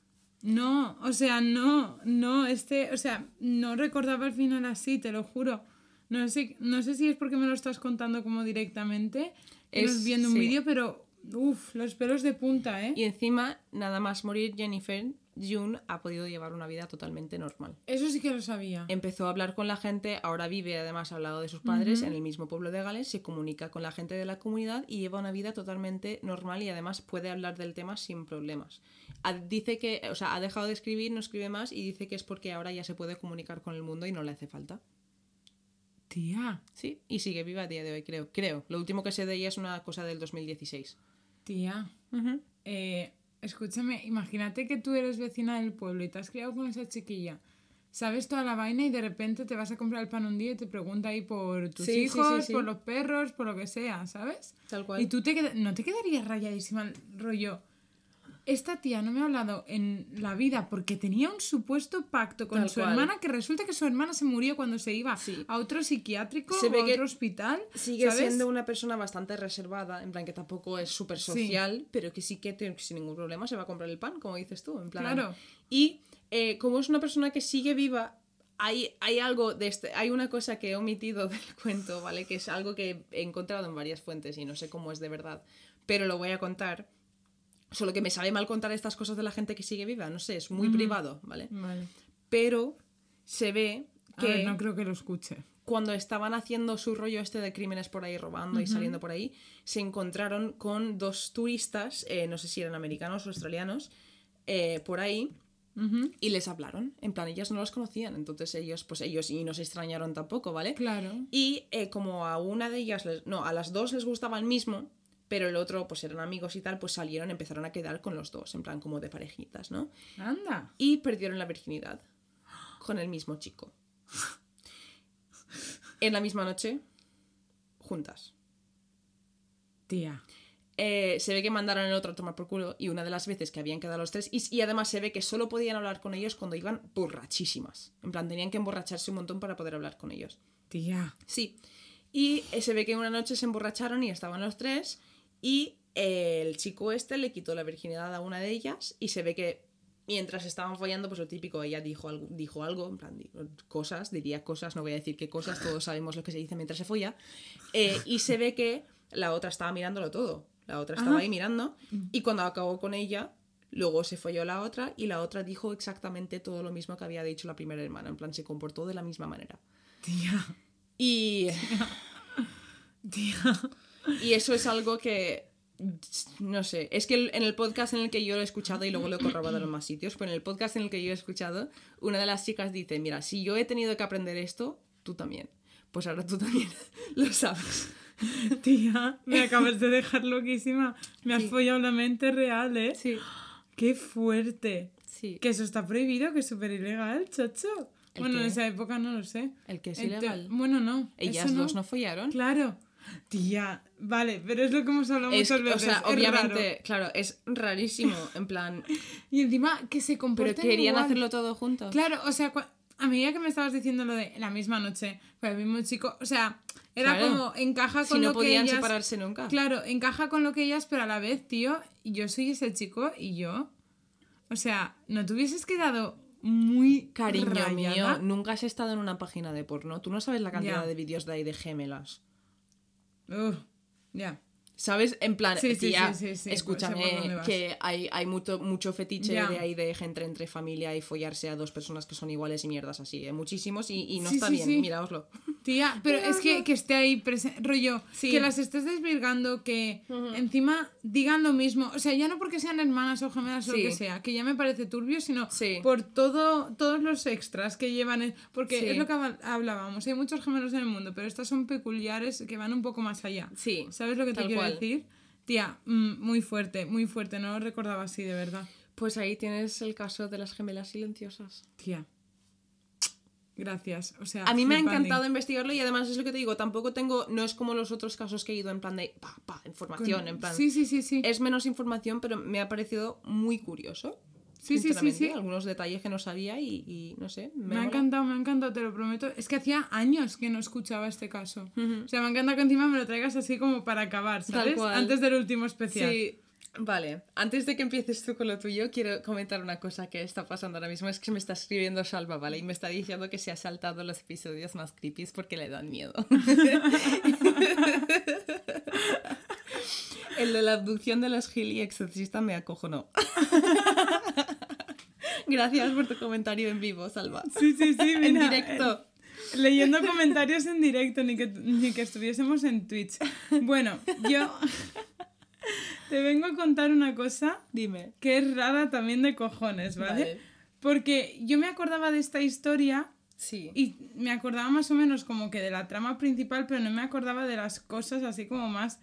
No, o sea, no, no, este, o sea, no recordaba el final así, te lo juro. No sé, no sé si es porque me lo estás contando como directamente, Es- viendo un sí. vídeo, pero, uff, los pelos de punta, ¿eh? Y encima, nada más morir Jennifer, June ha podido llevar una vida totalmente normal. Eso sí que lo sabía. Empezó a hablar con la gente, ahora vive además al lado de sus padres en el mismo pueblo de Gales, se comunica con la gente de la comunidad y lleva una vida totalmente normal y además puede hablar del tema sin problemas. Ha- Dice que, o sea, ha dejado de escribir, no escribe más y dice que es porque ahora ya se puede comunicar con el mundo y no le hace falta. Tía, Sí, y sigue viva a día de hoy, creo. Creo. Lo último que sé de ella es una cosa del 2016. Tía, eh, escúchame, imagínate que tú eres vecina del pueblo y te has criado con esa chiquilla. Sabes toda la vaina y de repente te vas a comprar el pan un día y te pregunta ahí por tus Sí, hijos, sí, sí. por los perros, por lo que sea, ¿sabes? Tal cual. Y tú te no te quedarías rayadísima el rollo. Esta tía no me ha hablado en la vida porque tenía un supuesto pacto con Tal su cual. hermana que resulta que su hermana se murió cuando se iba Sí. a otro psiquiátrico Se o ve a otro hospital. Sigue ¿sabes? siendo una persona bastante reservada, en plan que tampoco es súper social, pero que sí que te- sin ningún problema se va a comprar el pan, como dices tú. En plan. Claro. Y eh, como es una persona que sigue viva, hay, hay algo de este, hay una cosa que he omitido [LAUGHS] del cuento, ¿vale? Que es algo que he encontrado en varias fuentes y no sé cómo es de verdad, pero lo voy a contar. Solo que me sabe mal contar estas cosas de la gente que sigue viva, no sé, es muy privado, ¿vale? Vale. Pero se ve A que ver, no creo que lo escuche. cuando estaban haciendo su rollo este de crímenes por ahí robando y saliendo por ahí, se encontraron con dos turistas, eh, no sé si eran americanos o australianos, eh, por ahí. Y les hablaron, en plan, ellas no los conocían, entonces ellos, pues ellos, y no se extrañaron tampoco, ¿vale? Claro. Y eh, como a una de ellas, les- no, a las dos les gustaba el mismo, pero el otro, pues eran amigos y tal, pues salieron, empezaron a quedar con los dos, en plan, como de parejitas, ¿no? Anda. y perdieron la virginidad con el mismo chico. En la misma noche, juntas. Tía. eh, se ve que mandaron el otro a tomar por culo y una de las veces que habían quedado los tres y, y además se ve que solo podían hablar con ellos cuando iban borrachísimas. En plan, tenían que emborracharse un montón para poder hablar con ellos. Tía. Sí. Y eh, se ve que una noche se emborracharon y estaban los tres y el chico este le quitó la virginidad a una de ellas y se ve que mientras estaban follando, pues lo típico, ella dijo algo, dijo algo en plan, cosas, diría cosas, no voy a decir qué cosas, todos sabemos lo que se dice mientras se folla. Eh, y se ve que la otra estaba mirándolo todo. La otra estaba Ajá. ahí mirando y cuando acabó con ella, luego se folló la otra y la otra dijo exactamente todo lo mismo que había dicho la primera hermana. En plan, se comportó de la misma manera. Tía. Y... Tía. Y eso es algo que. No sé, es que en el podcast en el que yo lo he escuchado y luego lo he corroborado en más sitios, pero en el podcast en el que yo he escuchado, una de las chicas dice: Mira, si yo he tenido que aprender esto, tú también. Pues ahora tú también [LAUGHS] lo sabes. Tía, me acabas de dejar loquísima. Me has Sí. follado la mente real, ¿eh? Sí, Qué fuerte. sí. Que eso está prohibido, que es súper ilegal, chacho. ¿El Bueno, en qué? esa época no lo sé. El que es En te- ilegal. Bueno, no. Ellas dos no follaron. Claro. Tía, vale, pero es lo que hemos hablado Es- muchas o veces. sea, es obviamente, raro. claro, es rarísimo. En plan, [LAUGHS] Y encima que se pero comporten querían igual. hacerlo todo juntos. Claro, o sea, a medida que me estabas diciendo lo de la misma noche con el mismo chico, o sea, era Claro. como encaja Si con no lo que podían ellas... separarse nunca. Claro, encaja con lo que ellas, pero a la vez, tío, yo soy ese chico y yo. O sea, ¿no te hubieses quedado muy Cariño rayada? mío, nunca has estado en una página de porno. Tú no sabes la cantidad de vídeos de ahí de gemelas. Uf, ya. ¿Sabes? En plan, Sí, tía, sí, sí, escúchame, que hay, hay mucho, mucho fetiche Ya. de ahí de gente entre familia y follarse a dos personas que son iguales y mierdas así, ¿eh? Muchísimos y, y no está bien, miraoslo. Tía, pero es que, que esté ahí presente, rollo, que las estés desvirgando, que encima digan lo mismo. O sea, ya no porque sean hermanas o gemelas o lo que sea, que ya me parece turbio, sino por todo, todos los extras que llevan. en- Porque es lo que habl- hablábamos, hay muchos gemelos en el mundo, pero estas son peculiares que van un poco más allá. Sí, ¿Sabes lo que te tal quiero cual. Decir? Tía, mm, muy fuerte, muy fuerte, no lo recordaba así, de verdad. Pues ahí tienes el caso de las gemelas silenciosas. Tía. Gracias. O sea, A mí me ha flipandi. encantado investigarlo y además es lo que te digo, tampoco tengo, no es como los otros casos que he ido en plan de, pa, pa, información, en plan... Sí, sí, sí, sí. Es menos información, pero me ha parecido muy curioso. Sí, sí, sí, sí. Algunos detalles que no sabía y, y no sé. Me, Me ha mola. encantado, me ha encantado, te lo prometo. Es que hacía años que no escuchaba este caso. O sea, me encanta que encima me lo traigas así como para acabar, ¿sabes? Antes del último especial. Sí, vale. Antes de que empieces tú con lo tuyo, quiero comentar una cosa que está pasando ahora mismo. Es que me está escribiendo Salva, ¿vale? Y me está diciendo que se ha saltado los episodios más creepy porque le dan miedo. [LAUGHS] [LAUGHS] El de la abducción de los Gil y exorcista me acojonó. [LAUGHS] Gracias por tu comentario en vivo, Salva. Sí, sí, sí, En mira, directo. eh, leyendo comentarios en directo, ni que, ni que estuviésemos en Twitch. Bueno, yo [LAUGHS] te vengo a contar una cosa Dime. que es rara también de cojones, ¿vale? Vale. Porque yo me acordaba de esta historia Sí. Y me acordaba más o menos como que de la trama principal, pero no me acordaba de las cosas así como más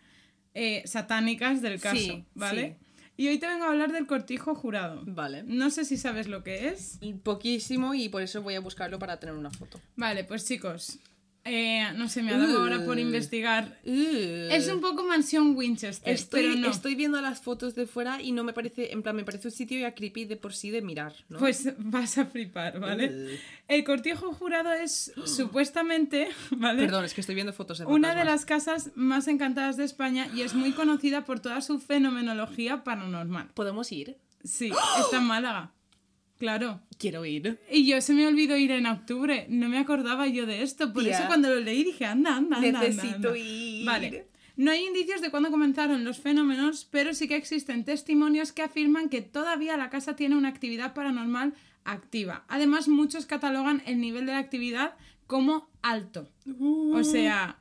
eh, satánicas del caso, Sí, ¿vale? Y hoy te vengo a hablar del cortijo jurado. Vale. No sé si sabes lo que es. Poquísimo y por eso voy a buscarlo para tener una foto. Vale, pues chicos, eh, no sé, me ha dado ahora por Uh. investigar. Es un poco mansión Winchester, Estoy, pero no. estoy viendo las fotos de fuera y no me parece, en plan, me parece un sitio ya creepy de por sí de mirar, ¿no? Pues vas a flipar, ¿vale? Uh. El cortijo jurado es [GASPS] supuestamente, ¿vale? Perdón, es que estoy viendo fotos de Una de las casas más encantadas de España y es muy conocida por toda su fenomenología paranormal. ¿Podemos ir? Sí, [GASPS] está en Málaga. Claro. Quiero ir. Y yo se me olvidó ir en octubre. No me acordaba yo de esto. Por eso cuando lo leí dije, anda, anda, anda. anda, Necesito anda. ir. Vale. No hay indicios de cuándo comenzaron los fenómenos, pero sí que existen testimonios que afirman que todavía la casa tiene una actividad paranormal activa. Además, muchos catalogan el nivel de la actividad como alto. Uh. O sea,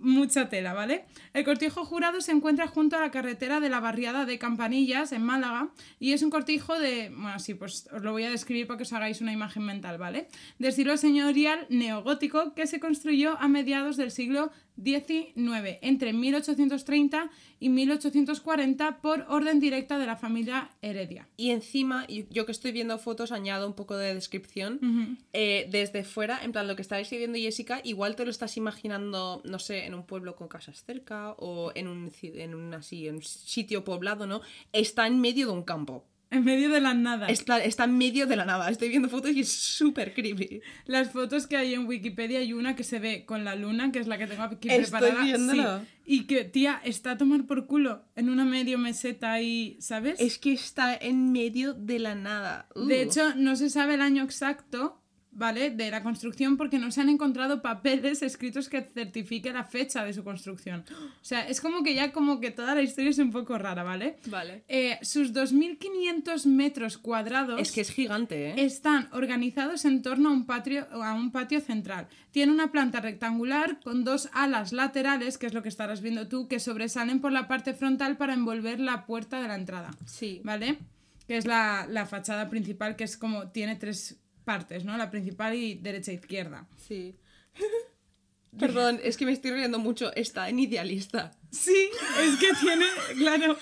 mucha tela, ¿vale? El cortijo jurado se encuentra junto a la carretera de la barriada de Campanillas, en Málaga, y es un cortijo de, bueno, sí, pues os lo voy a describir para que os hagáis una imagen mental, ¿vale? De estilo señorial neogótico que se construyó a mediados del siglo XIX, entre 1830 y 1840, por orden directa de la familia Heredia. Y encima, yo que estoy viendo fotos, añado un poco de descripción. Eh, desde fuera, en plan, lo que está escribiendo Jessica, igual te lo estás imaginando, no sé, en un pueblo con casas cerca o en un, en un, así, en un sitio poblado, ¿no? Está en medio de un campo. En medio de la nada. Está, está en medio de la nada. Estoy viendo fotos y es súper creepy. Las fotos que hay en Wikipedia hay una que se ve con la luna, que es la que tengo aquí Estoy preparada. viéndola. sí. Y que, tía, está a tomar por culo en una medio meseta ahí, ¿sabes? Es que está en medio de la nada. Uh. De hecho, no se sabe el año exacto, ¿vale? De la construcción porque no se han encontrado papeles escritos que certifique la fecha de su construcción. O sea, es como que ya como que toda la historia es un poco rara, ¿vale? Vale. Eh, sus 2.500 metros cuadrados Es que es gigante, ¿eh? están organizados en torno a un, patio, a un patio central. Tiene una planta rectangular con dos alas laterales, que es lo que estarás viendo tú, que sobresalen por la parte frontal para envolver la puerta de la entrada. Sí. ¿Vale? Que es la, la fachada principal, que es como tiene tres partes, ¿no? La principal y derecha e izquierda. Sí. [LAUGHS] Perdón, es que me estoy riendo mucho. Está en idealista. Sí, es que tiene, claro.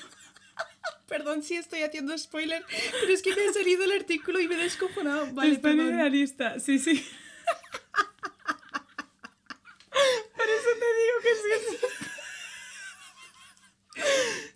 [LAUGHS] Perdón si estoy haciendo spoiler, pero es que me ha salido el artículo y me he descojonado. Vale, está en idealista, sí, sí. [LAUGHS] Por eso te digo que sí.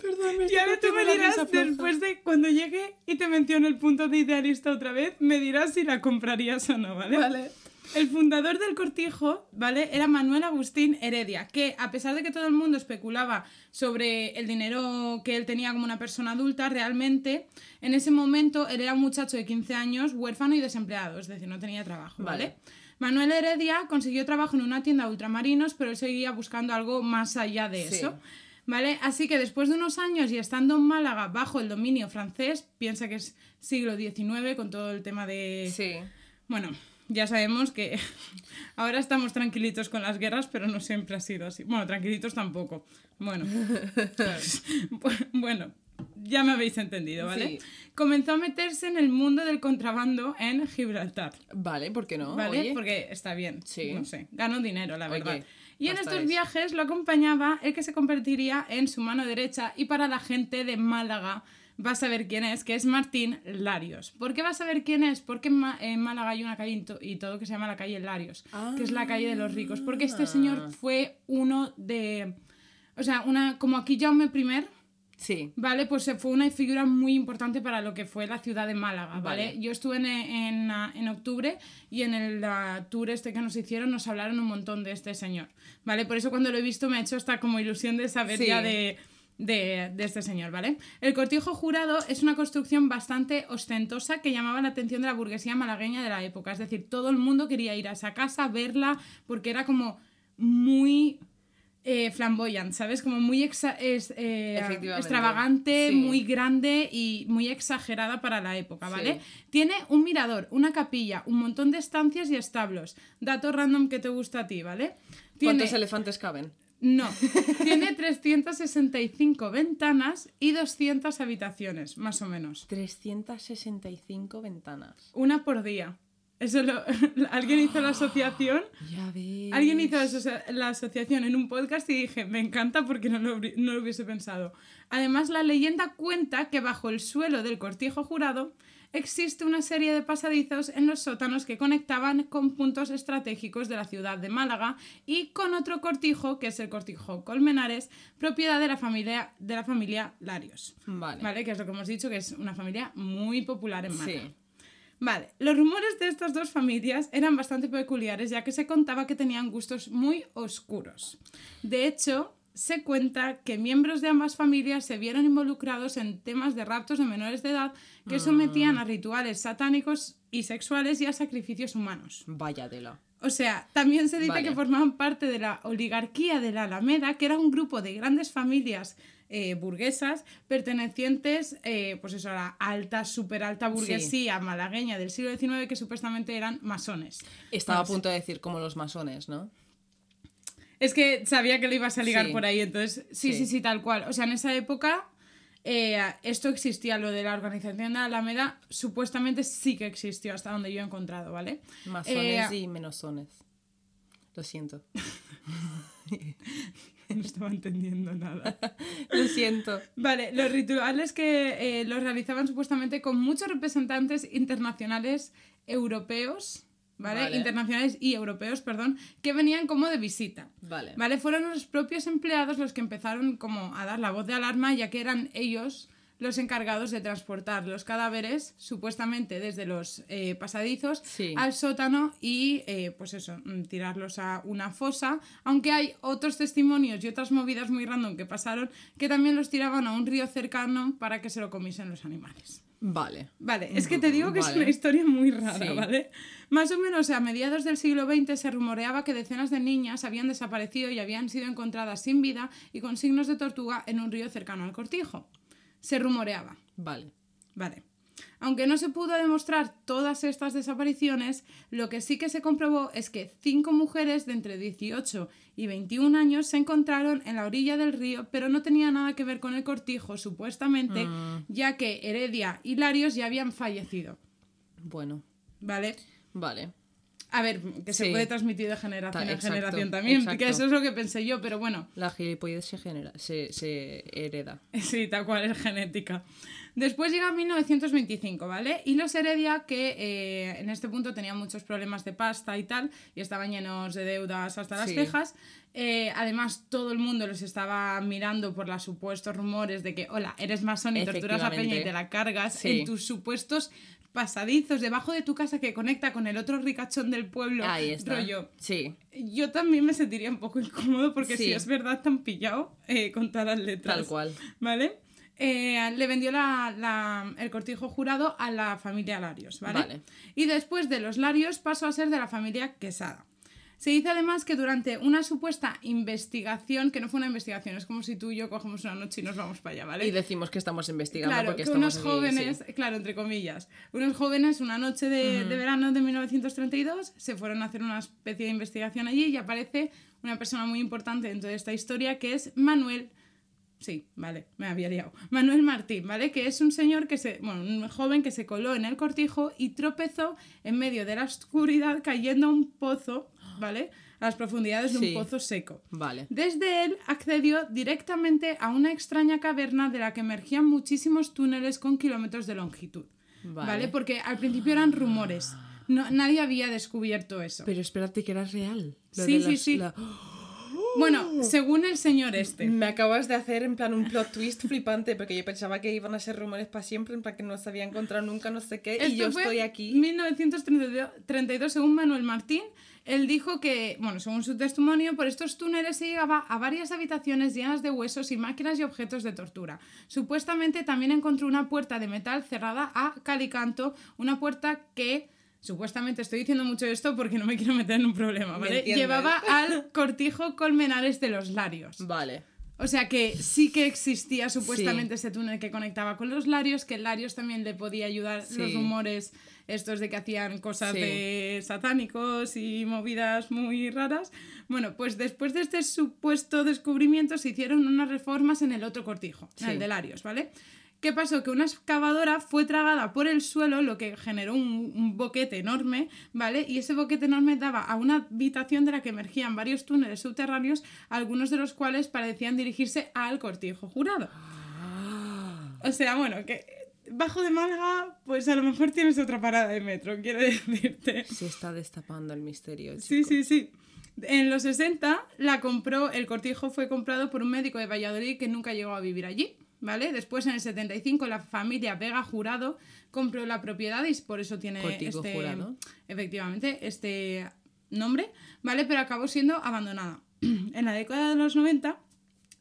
Perdón, Y ahora tú me dirás, después de cuando llegue y te mencione el punto de idealista otra vez, me dirás si la comprarías o no, ¿vale? Vale. El fundador del cortijo, ¿vale? Era Manuel Agustín Heredia, que a pesar de que todo el mundo especulaba sobre el dinero que él tenía como una persona adulta, realmente en ese momento él era un muchacho de 15 años, huérfano y desempleado, es decir, no tenía trabajo, ¿vale? Vale. Manuel Heredia consiguió trabajo en una tienda de ultramarinos, pero él seguía buscando algo más allá de Sí. eso. ¿Vale? Así que después de unos años y estando en Málaga bajo el dominio francés, piensa que es siglo XIX con todo el tema de... Sí. Bueno, ya sabemos que [LAUGHS] ahora estamos tranquilitos con las guerras, pero no siempre ha sido así. Bueno, tranquilitos tampoco. Bueno. [LAUGHS] [LAUGHS] bueno, ya me habéis entendido, ¿vale? Sí. Comenzó a meterse en el mundo del contrabando en Gibraltar. Vale, ¿por qué no? ¿Vale? Oye. Porque está bien. Sí. No sé. Ganó dinero, la Oye, verdad. Y en estos es. viajes lo acompañaba el que se convertiría en su mano derecha y para la gente de Málaga va a saber quién es, que es Martín Larios. ¿Por qué va a saber quién es? Porque en, Málaga hay una calle y todo que se llama la calle Larios, que es la calle de los ricos. Porque este señor Ah. fue uno de... O sea, una, como aquí Jaume I, Sí. Vale, pues eh, fue una figura muy importante para lo que fue la ciudad de Málaga, ¿vale? Vale. Yo estuve en, en, en octubre y en el tour este que nos hicieron nos hablaron un montón de este señor, ¿vale? Por eso cuando lo he visto me ha hecho hasta como ilusión de saber Sí. ya de, de, de este señor, ¿vale? El cortijo jurado es una construcción bastante ostentosa que llamaba la atención de la burguesía malagueña de la época, es decir, todo el mundo quería ir a esa casa, verla, porque era como muy eh, flamboyant, ¿sabes? Como muy exa- es, eh, extravagante, sí. muy grande y muy exagerada para la época, ¿vale? Sí. Tiene un mirador, una capilla, un montón de estancias y establos. Dato random que te gusta a ti, ¿vale? Tiene, ¿Cuántos elefantes caben? no, [LAUGHS] tiene 365 ventanas y 200 habitaciones, más o menos. 365 ventanas. Una por día. Eso lo, [LAUGHS] alguien hizo la asociación [GASPS] Ya ves. Alguien hizo la, asocia- la asociación en un podcast y dije, me encanta porque no lo, no lo hubiese pensado. Además, la leyenda cuenta que bajo el suelo del cortijo jurado existe una serie de pasadizos en los sótanos que conectaban con puntos estratégicos de la ciudad de Málaga y con otro cortijo, que es el cortijo Colmenares, propiedad de la familia, de la familia Larios. Vale. ¿Vale? Que es lo que hemos dicho, que es una familia muy popular en Málaga. Sí. Vale, los rumores de estas dos familias eran bastante peculiares ya que se contaba que tenían gustos muy oscuros. De hecho, se cuenta que miembros de ambas familias se vieron involucrados en temas de raptos de menores de edad que sometían a rituales satánicos y sexuales y a sacrificios humanos. Vaya tela. O sea, también se dice Vale. que formaban parte de la oligarquía de la Alameda, que era un grupo de grandes familias eh, burguesas pertenecientes, eh, pues eso, a la alta, súper alta burguesía malagueña del siglo XIX, que supuestamente eran masones. Estaba a Vamos. punto de decir como los masones, ¿no? Es que sabía que lo ibas a ligar Sí. por ahí, entonces sí, sí, sí, Sí. tal cual. O sea, en esa época eh, esto existía, lo de la organización de la Alameda, supuestamente sí que existió hasta donde yo he encontrado, ¿vale? Masones Eh, y menosones. Lo siento. [LAUGHS] [LAUGHS] No estaba entendiendo nada. [LAUGHS] Lo siento. Vale, los rituales que eh, los realizaban supuestamente con muchos representantes internacionales europeos, ¿vale? Vale. Internacionales y europeos, perdón, que venían como de visita. Vale. ¿Vale? Fueron los propios empleados los que empezaron como a dar la voz de alarma, ya que eran ellos los encargados de transportar los cadáveres, supuestamente desde los eh, pasadizos, Sí. al sótano y, eh, pues eso, mm, tirarlos a una fosa. Aunque hay otros testimonios y otras movidas muy random que pasaron que también los tiraban a un río cercano para que se lo comiesen los animales. Vale. Vale, es que te digo que es una historia muy rara, Sí. ¿vale? Más o menos a mediados del siglo XX se rumoreaba que decenas de niñas habían desaparecido y habían sido encontradas sin vida y con signos de tortuga en un río cercano al cortijo. Se rumoreaba. Vale. Vale. Aunque no se pudo demostrar todas estas desapariciones, lo que sí que se comprobó es que cinco mujeres de entre 18 y 21 años se encontraron en la orilla del río, pero no tenía nada que ver con el cortijo, supuestamente, ya que Heredia y Larios ya habían fallecido. Bueno. ¿Vale? Vale. A ver, que se puede transmitir de generación Ta- en exacto, generación también, exacto. que eso es lo que pensé yo, pero bueno, La gilipollez se genera, se, se hereda. [LAUGHS] Sí, tal cual es genética. Después llega 1925, ¿vale? Y los Heredia, que eh, en este punto tenían muchos problemas de pasta y tal, y estaban llenos de deudas hasta las Sí. cejas. eh, además, todo el mundo los estaba mirando por los supuestos rumores de que, hola, eres masón y torturas a Peña y te la cargas Sí. en tus supuestos pasadizos debajo de tu casa que conecta con el otro ricachón del pueblo. Ahí está. Rollo. Sí. Yo también me sentiría un poco incómodo porque Sí. si es verdad tan pillado eh, con todas las letras. Tal cual. ¿Vale? Eh, le vendió la- la- el cortijo jurado a la familia Larios, ¿vale? Vale. Y después de los Larios pasó a ser de la familia Quesada. Se dice además que durante una supuesta investigación, que no fue una investigación, es como si tú y yo cogemos una noche y nos vamos para allá, ¿vale? Y decimos que estamos investigando Claro, porque que estamos unos jóvenes, sí. claro, entre comillas, unos jóvenes una noche de, de verano de 1932 se fueron a hacer una especie de investigación allí y aparece una persona muy importante dentro de esta historia que es Manuel. Sí, vale, me había liado. Manuel Martín, ¿vale? Que es un señor que se. Bueno, un joven que se coló en el cortijo y tropezó en medio de la oscuridad cayendo a un pozo, ¿vale? A las profundidades de Sí. un pozo seco. Vale. Desde él accedió directamente a una extraña caverna de la que emergían muchísimos túneles con kilómetros de longitud. Vale. ¿Vale? Porque al principio eran rumores. No, nadie había descubierto eso. Pero espérate que era real. Lo Sí, de sí, las- sí. la- Bueno, según el señor este. Me acabas de hacer en plan un plot twist flipante porque yo pensaba que iban a ser rumores para siempre, en plan que no se había encontrado nunca, no sé qué, y yo fue estoy aquí. 1932, según Manuel Martín, él dijo que, bueno, según su testimonio, por estos túneles se llegaba a varias habitaciones llenas de huesos y máquinas y objetos de tortura. Supuestamente también encontró una puerta de metal cerrada a calicanto, una puerta que... Supuestamente estoy diciendo mucho esto porque no me quiero meter en un problema, ¿vale? Llevaba al cortijo colmenares de los Larios. Vale. O sea que sí que existía supuestamente ese túnel que conectaba con los Larios, que el Larios también le podía ayudar Sí. los rumores estos de que hacían cosas Sí. de satánicos y movidas muy raras. Bueno, pues después de este supuesto descubrimiento se hicieron unas reformas en el otro cortijo, en el de Larios, ¿vale? ¿Qué pasó? Que una excavadora fue tragada por el suelo, lo que generó un, un boquete enorme, ¿vale? Y ese boquete enorme daba a una habitación de la que emergían varios túneles subterráneos, algunos de los cuales parecían dirigirse al cortijo jurado. O sea, bueno, que bajo de Málaga, pues a lo mejor tienes otra parada de metro, quiero [LAUGHS] decirte. Se está destapando el misterio. Sí, sí, sí. En los 60 la compró, el cortijo fue comprado por un médico de Valladolid que nunca llegó a vivir allí, ¿vale? Después en el 75 la familia Vega Jurado compró la propiedad y por eso tiene este Jurado. efectivamente este nombre, ¿vale? Pero acabó siendo abandonada. [CLEARS THROAT] en la década de los 90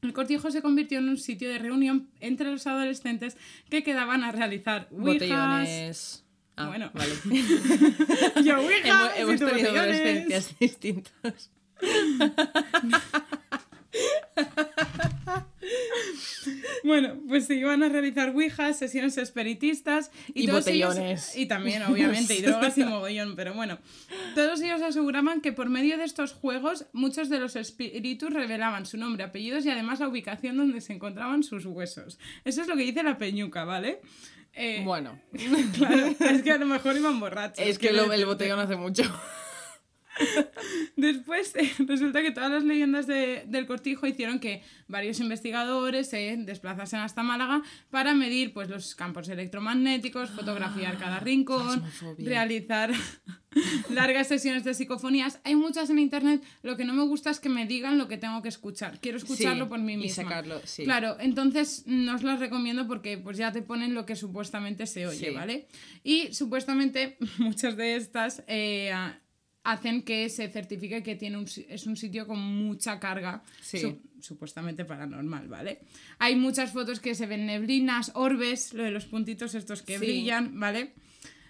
el cortijo se convirtió en un sitio de reunión entre los adolescentes que quedaban a realizar Botellones. Ah, Bueno. vale. [LAUGHS] Yo, ouijas, hemos hemos tenido botellones. adolescencias [LAUGHS] distintas. [LAUGHS] [LAUGHS] Bueno, pues se iban a realizar ouijas, sesiones espiritistas y, Y todos ellos- botellones. y también, obviamente, y [LAUGHS] drogas y mogollón, pero bueno. Todos ellos aseguraban que por medio de estos juegos muchos de los espíritus revelaban su nombre, apellidos y además la ubicación donde se encontraban sus huesos. Eso es lo que dice la peñuca, ¿vale? Eh, Bueno, [LAUGHS] claro, es que a lo mejor iban borrachos. es que lo- el botellón hace mucho. [LAUGHS] Después eh, [LAUGHS] resulta que todas las leyendas de- del cortijo hicieron que varios investigadores se desplazasen hasta Málaga para medir pues, los campos electromagnéticos, fotografiar cada rincón, Fasmofobia. realizar [LAUGHS] largas sesiones de psicofonías. Hay muchas en internet. Lo que no me gusta es que me digan lo que tengo que escuchar. Quiero escucharlo Sí, por mí y misma. sacarlo, sí. Claro, entonces no os las recomiendo porque pues ya te ponen lo que supuestamente se oye, Sí. ¿vale? Y supuestamente muchas de estas eh, hacen que se certifique que tiene un, es un sitio con mucha carga, Sí. su- supuestamente paranormal, ¿vale? Hay muchas fotos que se ven neblinas, orbes, lo de los puntitos estos que Sí. brillan, ¿vale?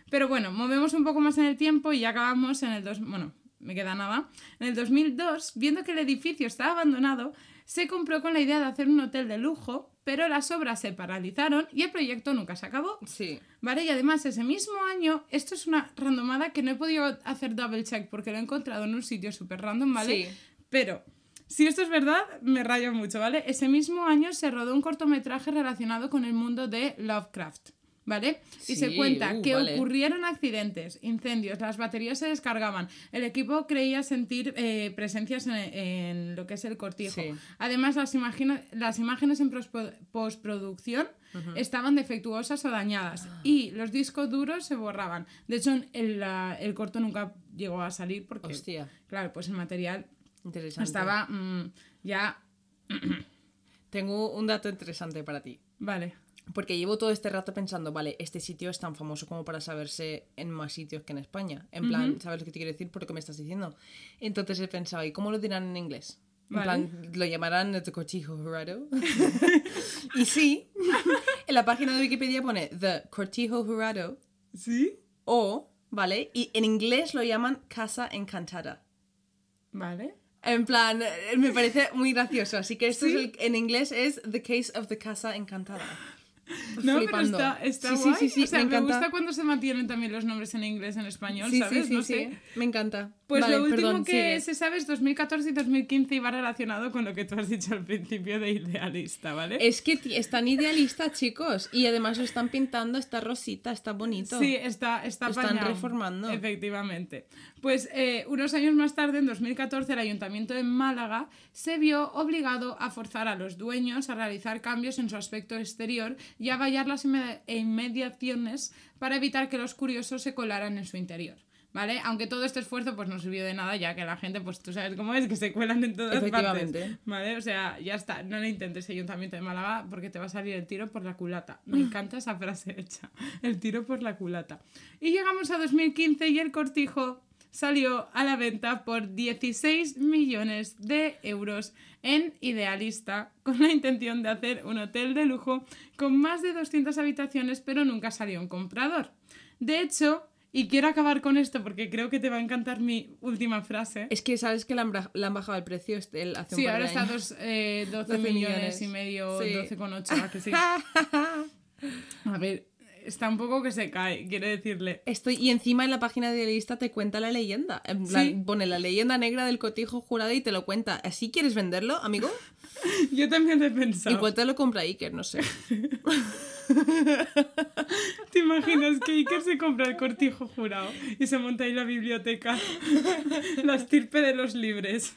Pero bueno, movemos un poco más en el tiempo y ya acabamos en el dos, bueno, me queda nada. En el 2002, viendo que el edificio estaba abandonado, se compró con la idea de hacer un hotel de lujo, pero las obras se paralizaron y el proyecto nunca se acabó. Sí. ¿Vale? Y además ese mismo año, esto es una randomada que no he podido hacer double check porque lo he encontrado en un sitio súper random, ¿vale? Sí. Pero si esto es verdad, me rayo mucho, ¿vale? Ese mismo año se rodó un cortometraje relacionado con el mundo de Lovecraft. ¿Vale? y se cuenta uh, que vale. ocurrieron accidentes, incendios, las baterías se descargaban, el equipo creía sentir eh, presencias en, en lo que es el cortijo. Sí. Además, las, las imágenes en postproducción estaban defectuosas o dañadas Ah. y los discos duros se borraban. De hecho, el, la- el corto nunca llegó a salir porque, Hostia. claro, pues el material estaba mm, ya... Tengo un dato interesante para ti. Vale. Porque llevo todo este rato pensando, vale, este sitio es tan famoso como para saberse en más sitios que en España. En plan, ¿sabes lo que te quiero decir por lo que me estás diciendo? Entonces he pensado, ¿y cómo lo dirán en inglés? En Vale. plan, lo llamarán The Cortijo Jurado. y sí, en la página de Wikipedia pone The Cortijo Jurado ¿Sí? o, ¿vale? Y en inglés lo llaman Casa Encantada. Vale. En plan, eh, me parece muy gracioso. Así que esto ¿Sí? es el- en inglés es The Case of the Casa Encantada. No, Flipando. pero está, está Sí, guay. sí, sí, o sea, me gusta cuando se mantienen también los nombres en inglés en español, ¿sabes? sí, sí, no sí. sé. Me encanta. Pues Vale, lo último perdón, que sigue. se sabe es 2014 y 2015 y va relacionado con lo que tú has dicho al principio de idealista, ¿vale? Es que están idealistas, chicos. Y además lo están pintando, está rosita, está bonito. Sí, está, está Lo están reformando. Efectivamente. Pues eh, unos años más tarde, en 2014, el Ayuntamiento de Málaga se vio obligado a forzar a los dueños a realizar cambios en su aspecto exterior y a vallar las inme- inmediaciones para evitar que los curiosos se colaran en su interior. ¿Vale? Aunque todo este esfuerzo pues no sirvió de nada, ya que la gente, pues tú sabes cómo es, que se cuelan en todas Efectivamente. partes. ¿Vale? O sea, ya está. No le intentes Ayuntamiento de Málaga porque te va a salir el tiro por la culata. Me encanta esa frase hecha. El tiro por la culata. Y llegamos a 2015 y el cortijo salió a la venta por 16 millones de euros en Idealista con la intención de hacer un hotel de lujo con más de 200 habitaciones, pero nunca salió un comprador. De hecho, y quiero acabar con esto porque creo que te va a encantar mi última frase. Es que sabes que le han, bra- le han bajado el precio este- el- hace un Sí, par ahora de está años. dos, eh, 12, 12 millones, millones. y medio, Sí. 12,8, ¿a que sí? [LAUGHS] A ver, está un poco que se cae, quiero decirle. Estoy, y encima en la página de lista te cuenta la leyenda. En plan, Sí. Pone la leyenda negra del cotijo jurado y te lo cuenta. ¿Así quieres venderlo, amigo? [LAUGHS] Yo también he pensado. Igual te lo compra Iker, no sé. [LAUGHS] ¿Te imaginas que Iker se compra el cortijo jurado y se monta ahí la biblioteca? [LAUGHS] la estirpe de los libres.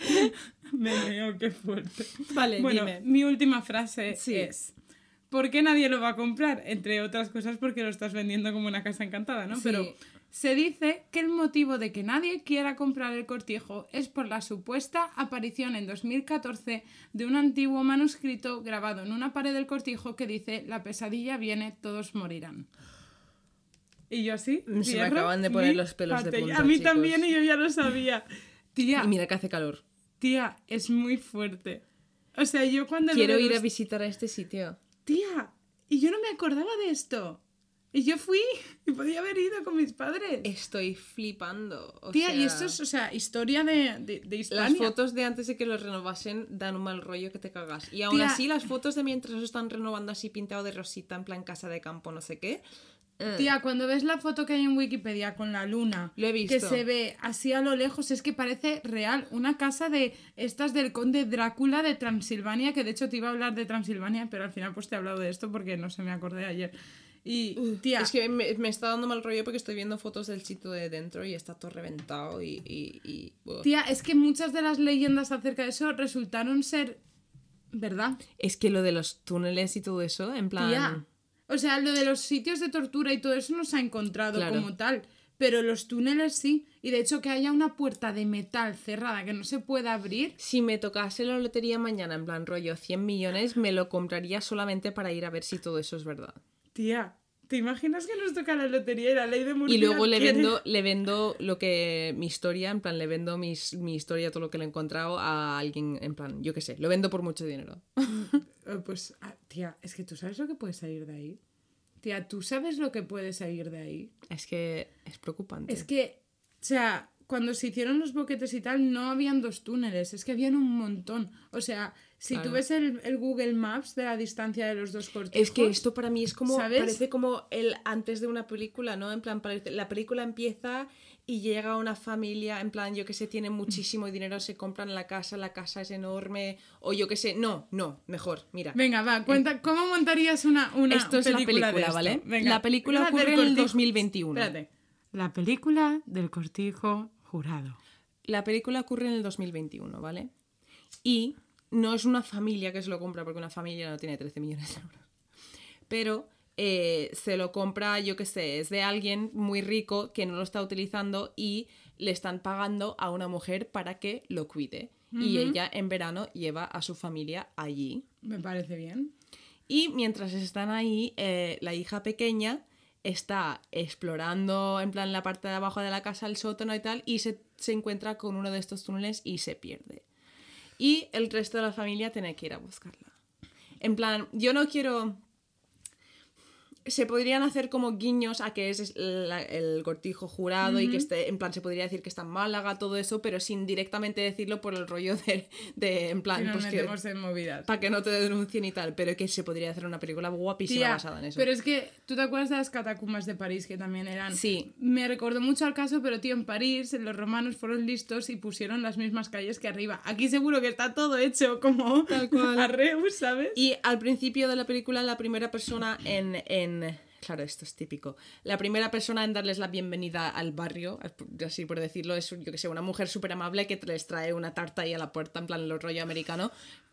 Me meo, qué fuerte. Vale, Bueno, dime. mi última frase Sí. es... ¿Por qué nadie lo va a comprar? Entre otras cosas porque lo estás vendiendo como una casa encantada, ¿no? Sí. Pero se dice que el motivo de que nadie quiera comprar el cortijo es por la supuesta aparición en 2014 de un antiguo manuscrito grabado en una pared del cortijo que dice la pesadilla viene, todos morirán. Y yo así. Se me acaban de poner los pelos de punta, A mí chicos. también y yo ya lo sabía. Tía, Y mira que hace calor. tía, es muy fuerte. O sea, yo cuando Quiero ir a visitar a este sitio. Tía, y yo no me acordaba de esto. Y yo fui [LAUGHS] y podía haber ido con mis padres. Estoy flipando. o Tía, y esto es, o sea, historia de, de, de Hispania. Las fotos de antes de que los renovasen dan un mal rollo que te cagas. Y aún Tía. así, las fotos de mientras están renovando así pintado de rosita, en plan casa de campo, no sé qué. Eh, Tía, cuando ves la foto que hay en Wikipedia con la luna, Lo he que visto. se ve así a lo lejos, es que parece real. Una casa de estas del conde Drácula de Transilvania, que de hecho te iba a hablar de Transilvania, pero al final pues te he hablado de esto porque no se me acordé ayer. Y, tía, Es que me, me está dando mal rollo porque estoy viendo fotos del sitio de dentro y está todo reventado y... y, y- tía, es que muchas de las leyendas acerca de eso resultaron ser verdad. Es que lo de los túneles y todo eso, en plan... Tía. O sea, lo de los sitios de tortura y todo eso no se ha encontrado Claro. como tal. Pero los túneles sí. Y de hecho que haya una puerta de metal cerrada que no se pueda abrir. Si me tocase la lotería mañana, en plan rollo 100 millones, me lo compraría solamente para ir a ver si todo eso es verdad. Tía, ¿te imaginas que nos toca la lotería y la ley de Murphy Y luego le vendo, le vendo lo que. mi historia, en plan, le vendo mis, mi historia, todo lo que le he encontrado a alguien, en plan, yo qué sé, lo vendo por mucho dinero. Eh, [LAUGHS] Pues, ah, tía, es que tú sabes lo que puede salir de ahí. Tía, tú sabes lo que puede salir de ahí. Es que es preocupante. Es que, o sea, cuando se hicieron los boquetes y tal, no habían dos túneles, es que habían un montón. O sea, si tú ves el, el Google Maps de la distancia de los dos cortijos... Es que esto para mí es como. ¿Sabes? Parece como el antes de una película, ¿no? En plan, parece- la película empieza y llega una familia, en plan, yo que sé, tiene muchísimo dinero, se compran la casa, la casa es enorme, o yo que sé. No, no, mejor, mira. Venga, va, cuenta, ¿cómo montaría una, una Esto es la película, de? ¿vale? Venga, La película ocurre en el cortijo. 2021. Espérate. La película del cortijo jurado. La película ocurre en el 2021, ¿vale? Y no es una familia que se lo compra, porque una familia no tiene 13 millones de euros. Pero eh, se lo compra, yo qué sé, es de alguien muy rico que no lo está utilizando y le están pagando a una mujer para que lo cuide. Y ella en verano lleva a su familia allí. Me parece bien. Y mientras están ahí, eh, la hija pequeña está explorando en plan la parte de abajo de la casa, el sótano y tal, y se, se encuentra con uno de estos túneles y se pierde. Y el resto de la familia tiene que ir a buscarla. En plan, yo no quiero... Se podrían hacer como guiños a que es el cortijo jurado y que esté, en plan, se podría decir que está en Málaga, todo eso, pero sin directamente decirlo por el rollo de, de en plan, pues que, en para que no te denuncien y tal, pero que se podría hacer una película guapísima Tía, basada en eso. Pero es que, ¿tú te acuerdas de las catacumbas de París que también eran? Sí. Me recordó mucho al caso, pero tío, en París los romanos fueron listos y pusieron las mismas calles que arriba. Aquí seguro que está todo hecho como Tal cual. [LAUGHS] a Reus, ¿sabes? Y al principio de la película, la primera persona en, en- Claro, esto es típico. La primera persona en darles la bienvenida al barrio, así por decirlo, es, yo que sé, una mujer súper amable que les trae una tarta ahí a la puerta, en plan lo rollo americano,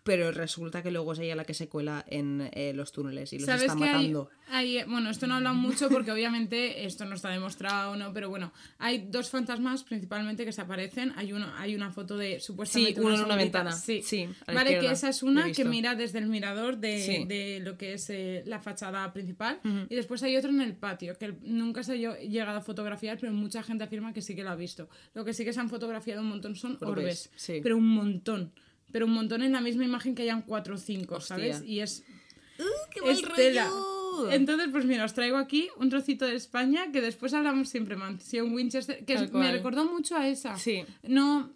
pero resulta que luego es ella la que se cuela en eh, los túneles y los ¿Sabes está que hay, matando. hay- bueno, esto no habla mucho porque obviamente esto no está demostrado, ¿no? Pero bueno, hay dos fantasmas principalmente que se aparecen. Hay uno, hay una foto de supuestamente Sí, uno en una ventana. Sí, Sí, Vale, que esa es una que mira desde el mirador de, Sí. de lo que es eh, la fachada principal. Y después hay otro en el patio, que nunca se ha lle- llegado a fotografiar, pero mucha gente afirma que sí que lo ha visto. Lo que sí que se han fotografiado un montón son Orbes, orbes. sí. Pero un montón. Pero un montón en la misma imagen que hayan cuatro o cinco, Hostia. ¿sabes? Y es ¡Qué Estela. rollo! Entonces, pues mira, os traigo aquí un trocito de España que después hablamos siempre Mansión Winchester, que es- me recordó mucho a esa. Sí. No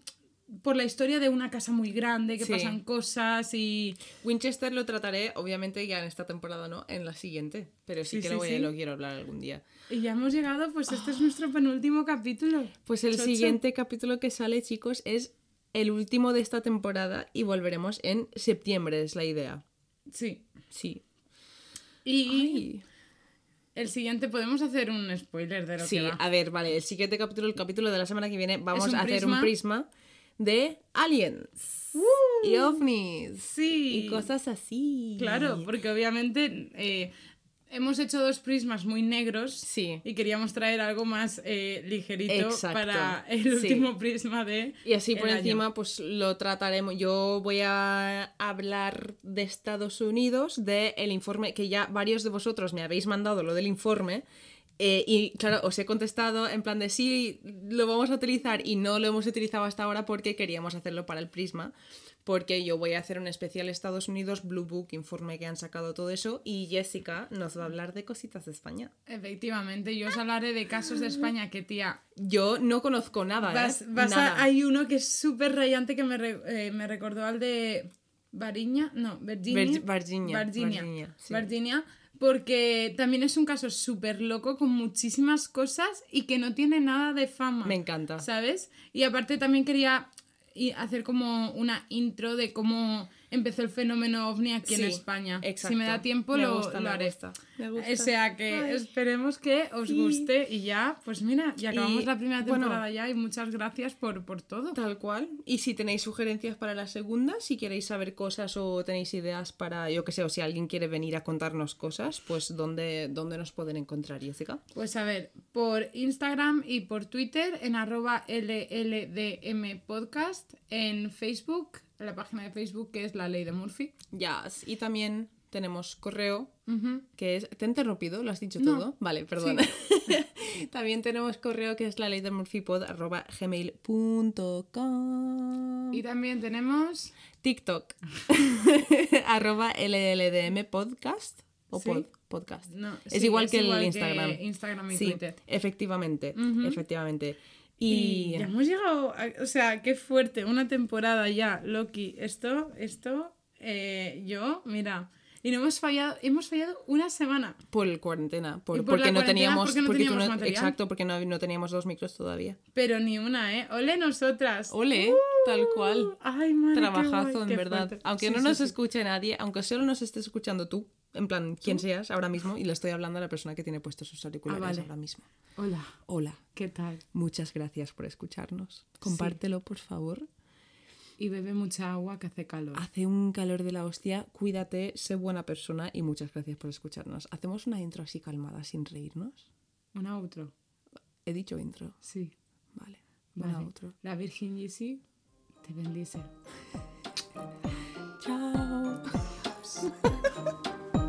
por la historia de una casa muy grande, que Sí. pasan cosas y... Winchester lo trataré, obviamente, ya en esta temporada no, en la siguiente. Pero sí, Sí, que sí, lo, voy- sí. lo quiero hablar algún día. y ya hemos llegado, pues este es nuestro penúltimo capítulo. Pues el Chocho. siguiente capítulo que sale, chicos, es el último de esta temporada y volveremos en septiembre, es la idea. Sí. Sí. Y Ay. el siguiente, podemos hacer un spoiler de lo Sí, que va. a ver, vale, el siguiente capítulo, el capítulo de la semana que viene, vamos a hacer un prisma de aliens y ovnis Sí. y cosas así. Claro, porque obviamente eh, hemos hecho dos prismas muy negros Sí. y queríamos traer algo más eh, ligerito Exacto, para el sí. último prisma de. Y así por año. encima, pues lo trataremos. Yo voy a hablar de Estados Unidos, del el informe, que ya varios de vosotros me habéis mandado lo del informe. eh, y claro, os he contestado en plan de sí, lo vamos a utilizar y no lo hemos utilizado hasta ahora porque queríamos hacerlo para el Prisma. Porque yo voy a hacer un especial Estados Unidos, Blue Book, informe que han sacado todo eso. Y Jessica nos va a hablar de cositas de España. Efectivamente, yo os hablaré de casos de España que, tía, Yo no conozco nada, ¿eh? vas, vas a- hay uno que es súper rayante que me, re- eh, me recordó al de Variña, no, Virginia. Vir- Virginia, Virginia, Virginia, sí. Virginia, porque también es un caso súper loco con muchísimas cosas y que no tiene nada de fama. Me encanta. ¿Sabes? Y aparte también quería hacer como una intro de cómo empezó el fenómeno ovni aquí Sí, en España. exacto. Si me da tiempo Me lo, gusta, lo me haré. gusta, me gusta. O sea que Ay. esperemos que os Sí. guste y ya, pues mira, ya acabamos Y, la primera bueno, temporada ya y muchas gracias por, por todo. Tal cual. Y si tenéis sugerencias para la segunda, si queréis saber cosas o tenéis ideas para, yo que sé, o si alguien quiere venir a contarnos cosas, pues ¿dónde, dónde nos pueden encontrar, Jessica? Pues a ver, por Instagram y por Twitter en arroba LLDM Podcast, en Facebook, en la página de Facebook que es La Ley de Murphy. Ya, y también tenemos correo, que es... ¿Te he interrumpido? ¿Lo has dicho No. todo? Vale, perdón. [LAUGHS] también tenemos correo que es la ley de gmail.com Y también tenemos... TikTok [LAUGHS] arroba LLDM podcast o Sí. pod- podcast. No, es sí, igual es que igual el que Instagram. Instagram y sí, Twitter. efectivamente, efectivamente. Y Y, ya hemos llegado, a- o sea, qué fuerte, una temporada ya, Loki. Esto, esto, eh, yo, mira, y no hemos fallado, hemos fallado una semana. por el cuarentena, por- porque no teníamos, porque no porque exacto, porque no, no teníamos dos micros todavía. Pero ni una, ¿eh? Ole nosotras. Ole, tal cual. Ay, madre, Trabajazo, guay, en verdad. fuerte. Aunque Sí, no sí, nos sí. escuche nadie, aunque solo nos estés escuchando tú, en plan, quien seas ahora mismo, y le estoy hablando a la persona que tiene puestos sus auriculares Ah, vale. ahora mismo. Hola, Hola, ¿qué tal? muchas gracias por escucharnos. Compártelo, por favor. Y bebe mucha agua que hace calor. Hace un calor de la hostia, cuídate, sé buena persona y muchas gracias por escucharnos. ¿Hacemos una intro así calmada sin reírnos? Una outro. He dicho intro. Sí. Vale. Una Vale. outro. La Virgin Yeezy te bendice. Chao. [LAUGHS]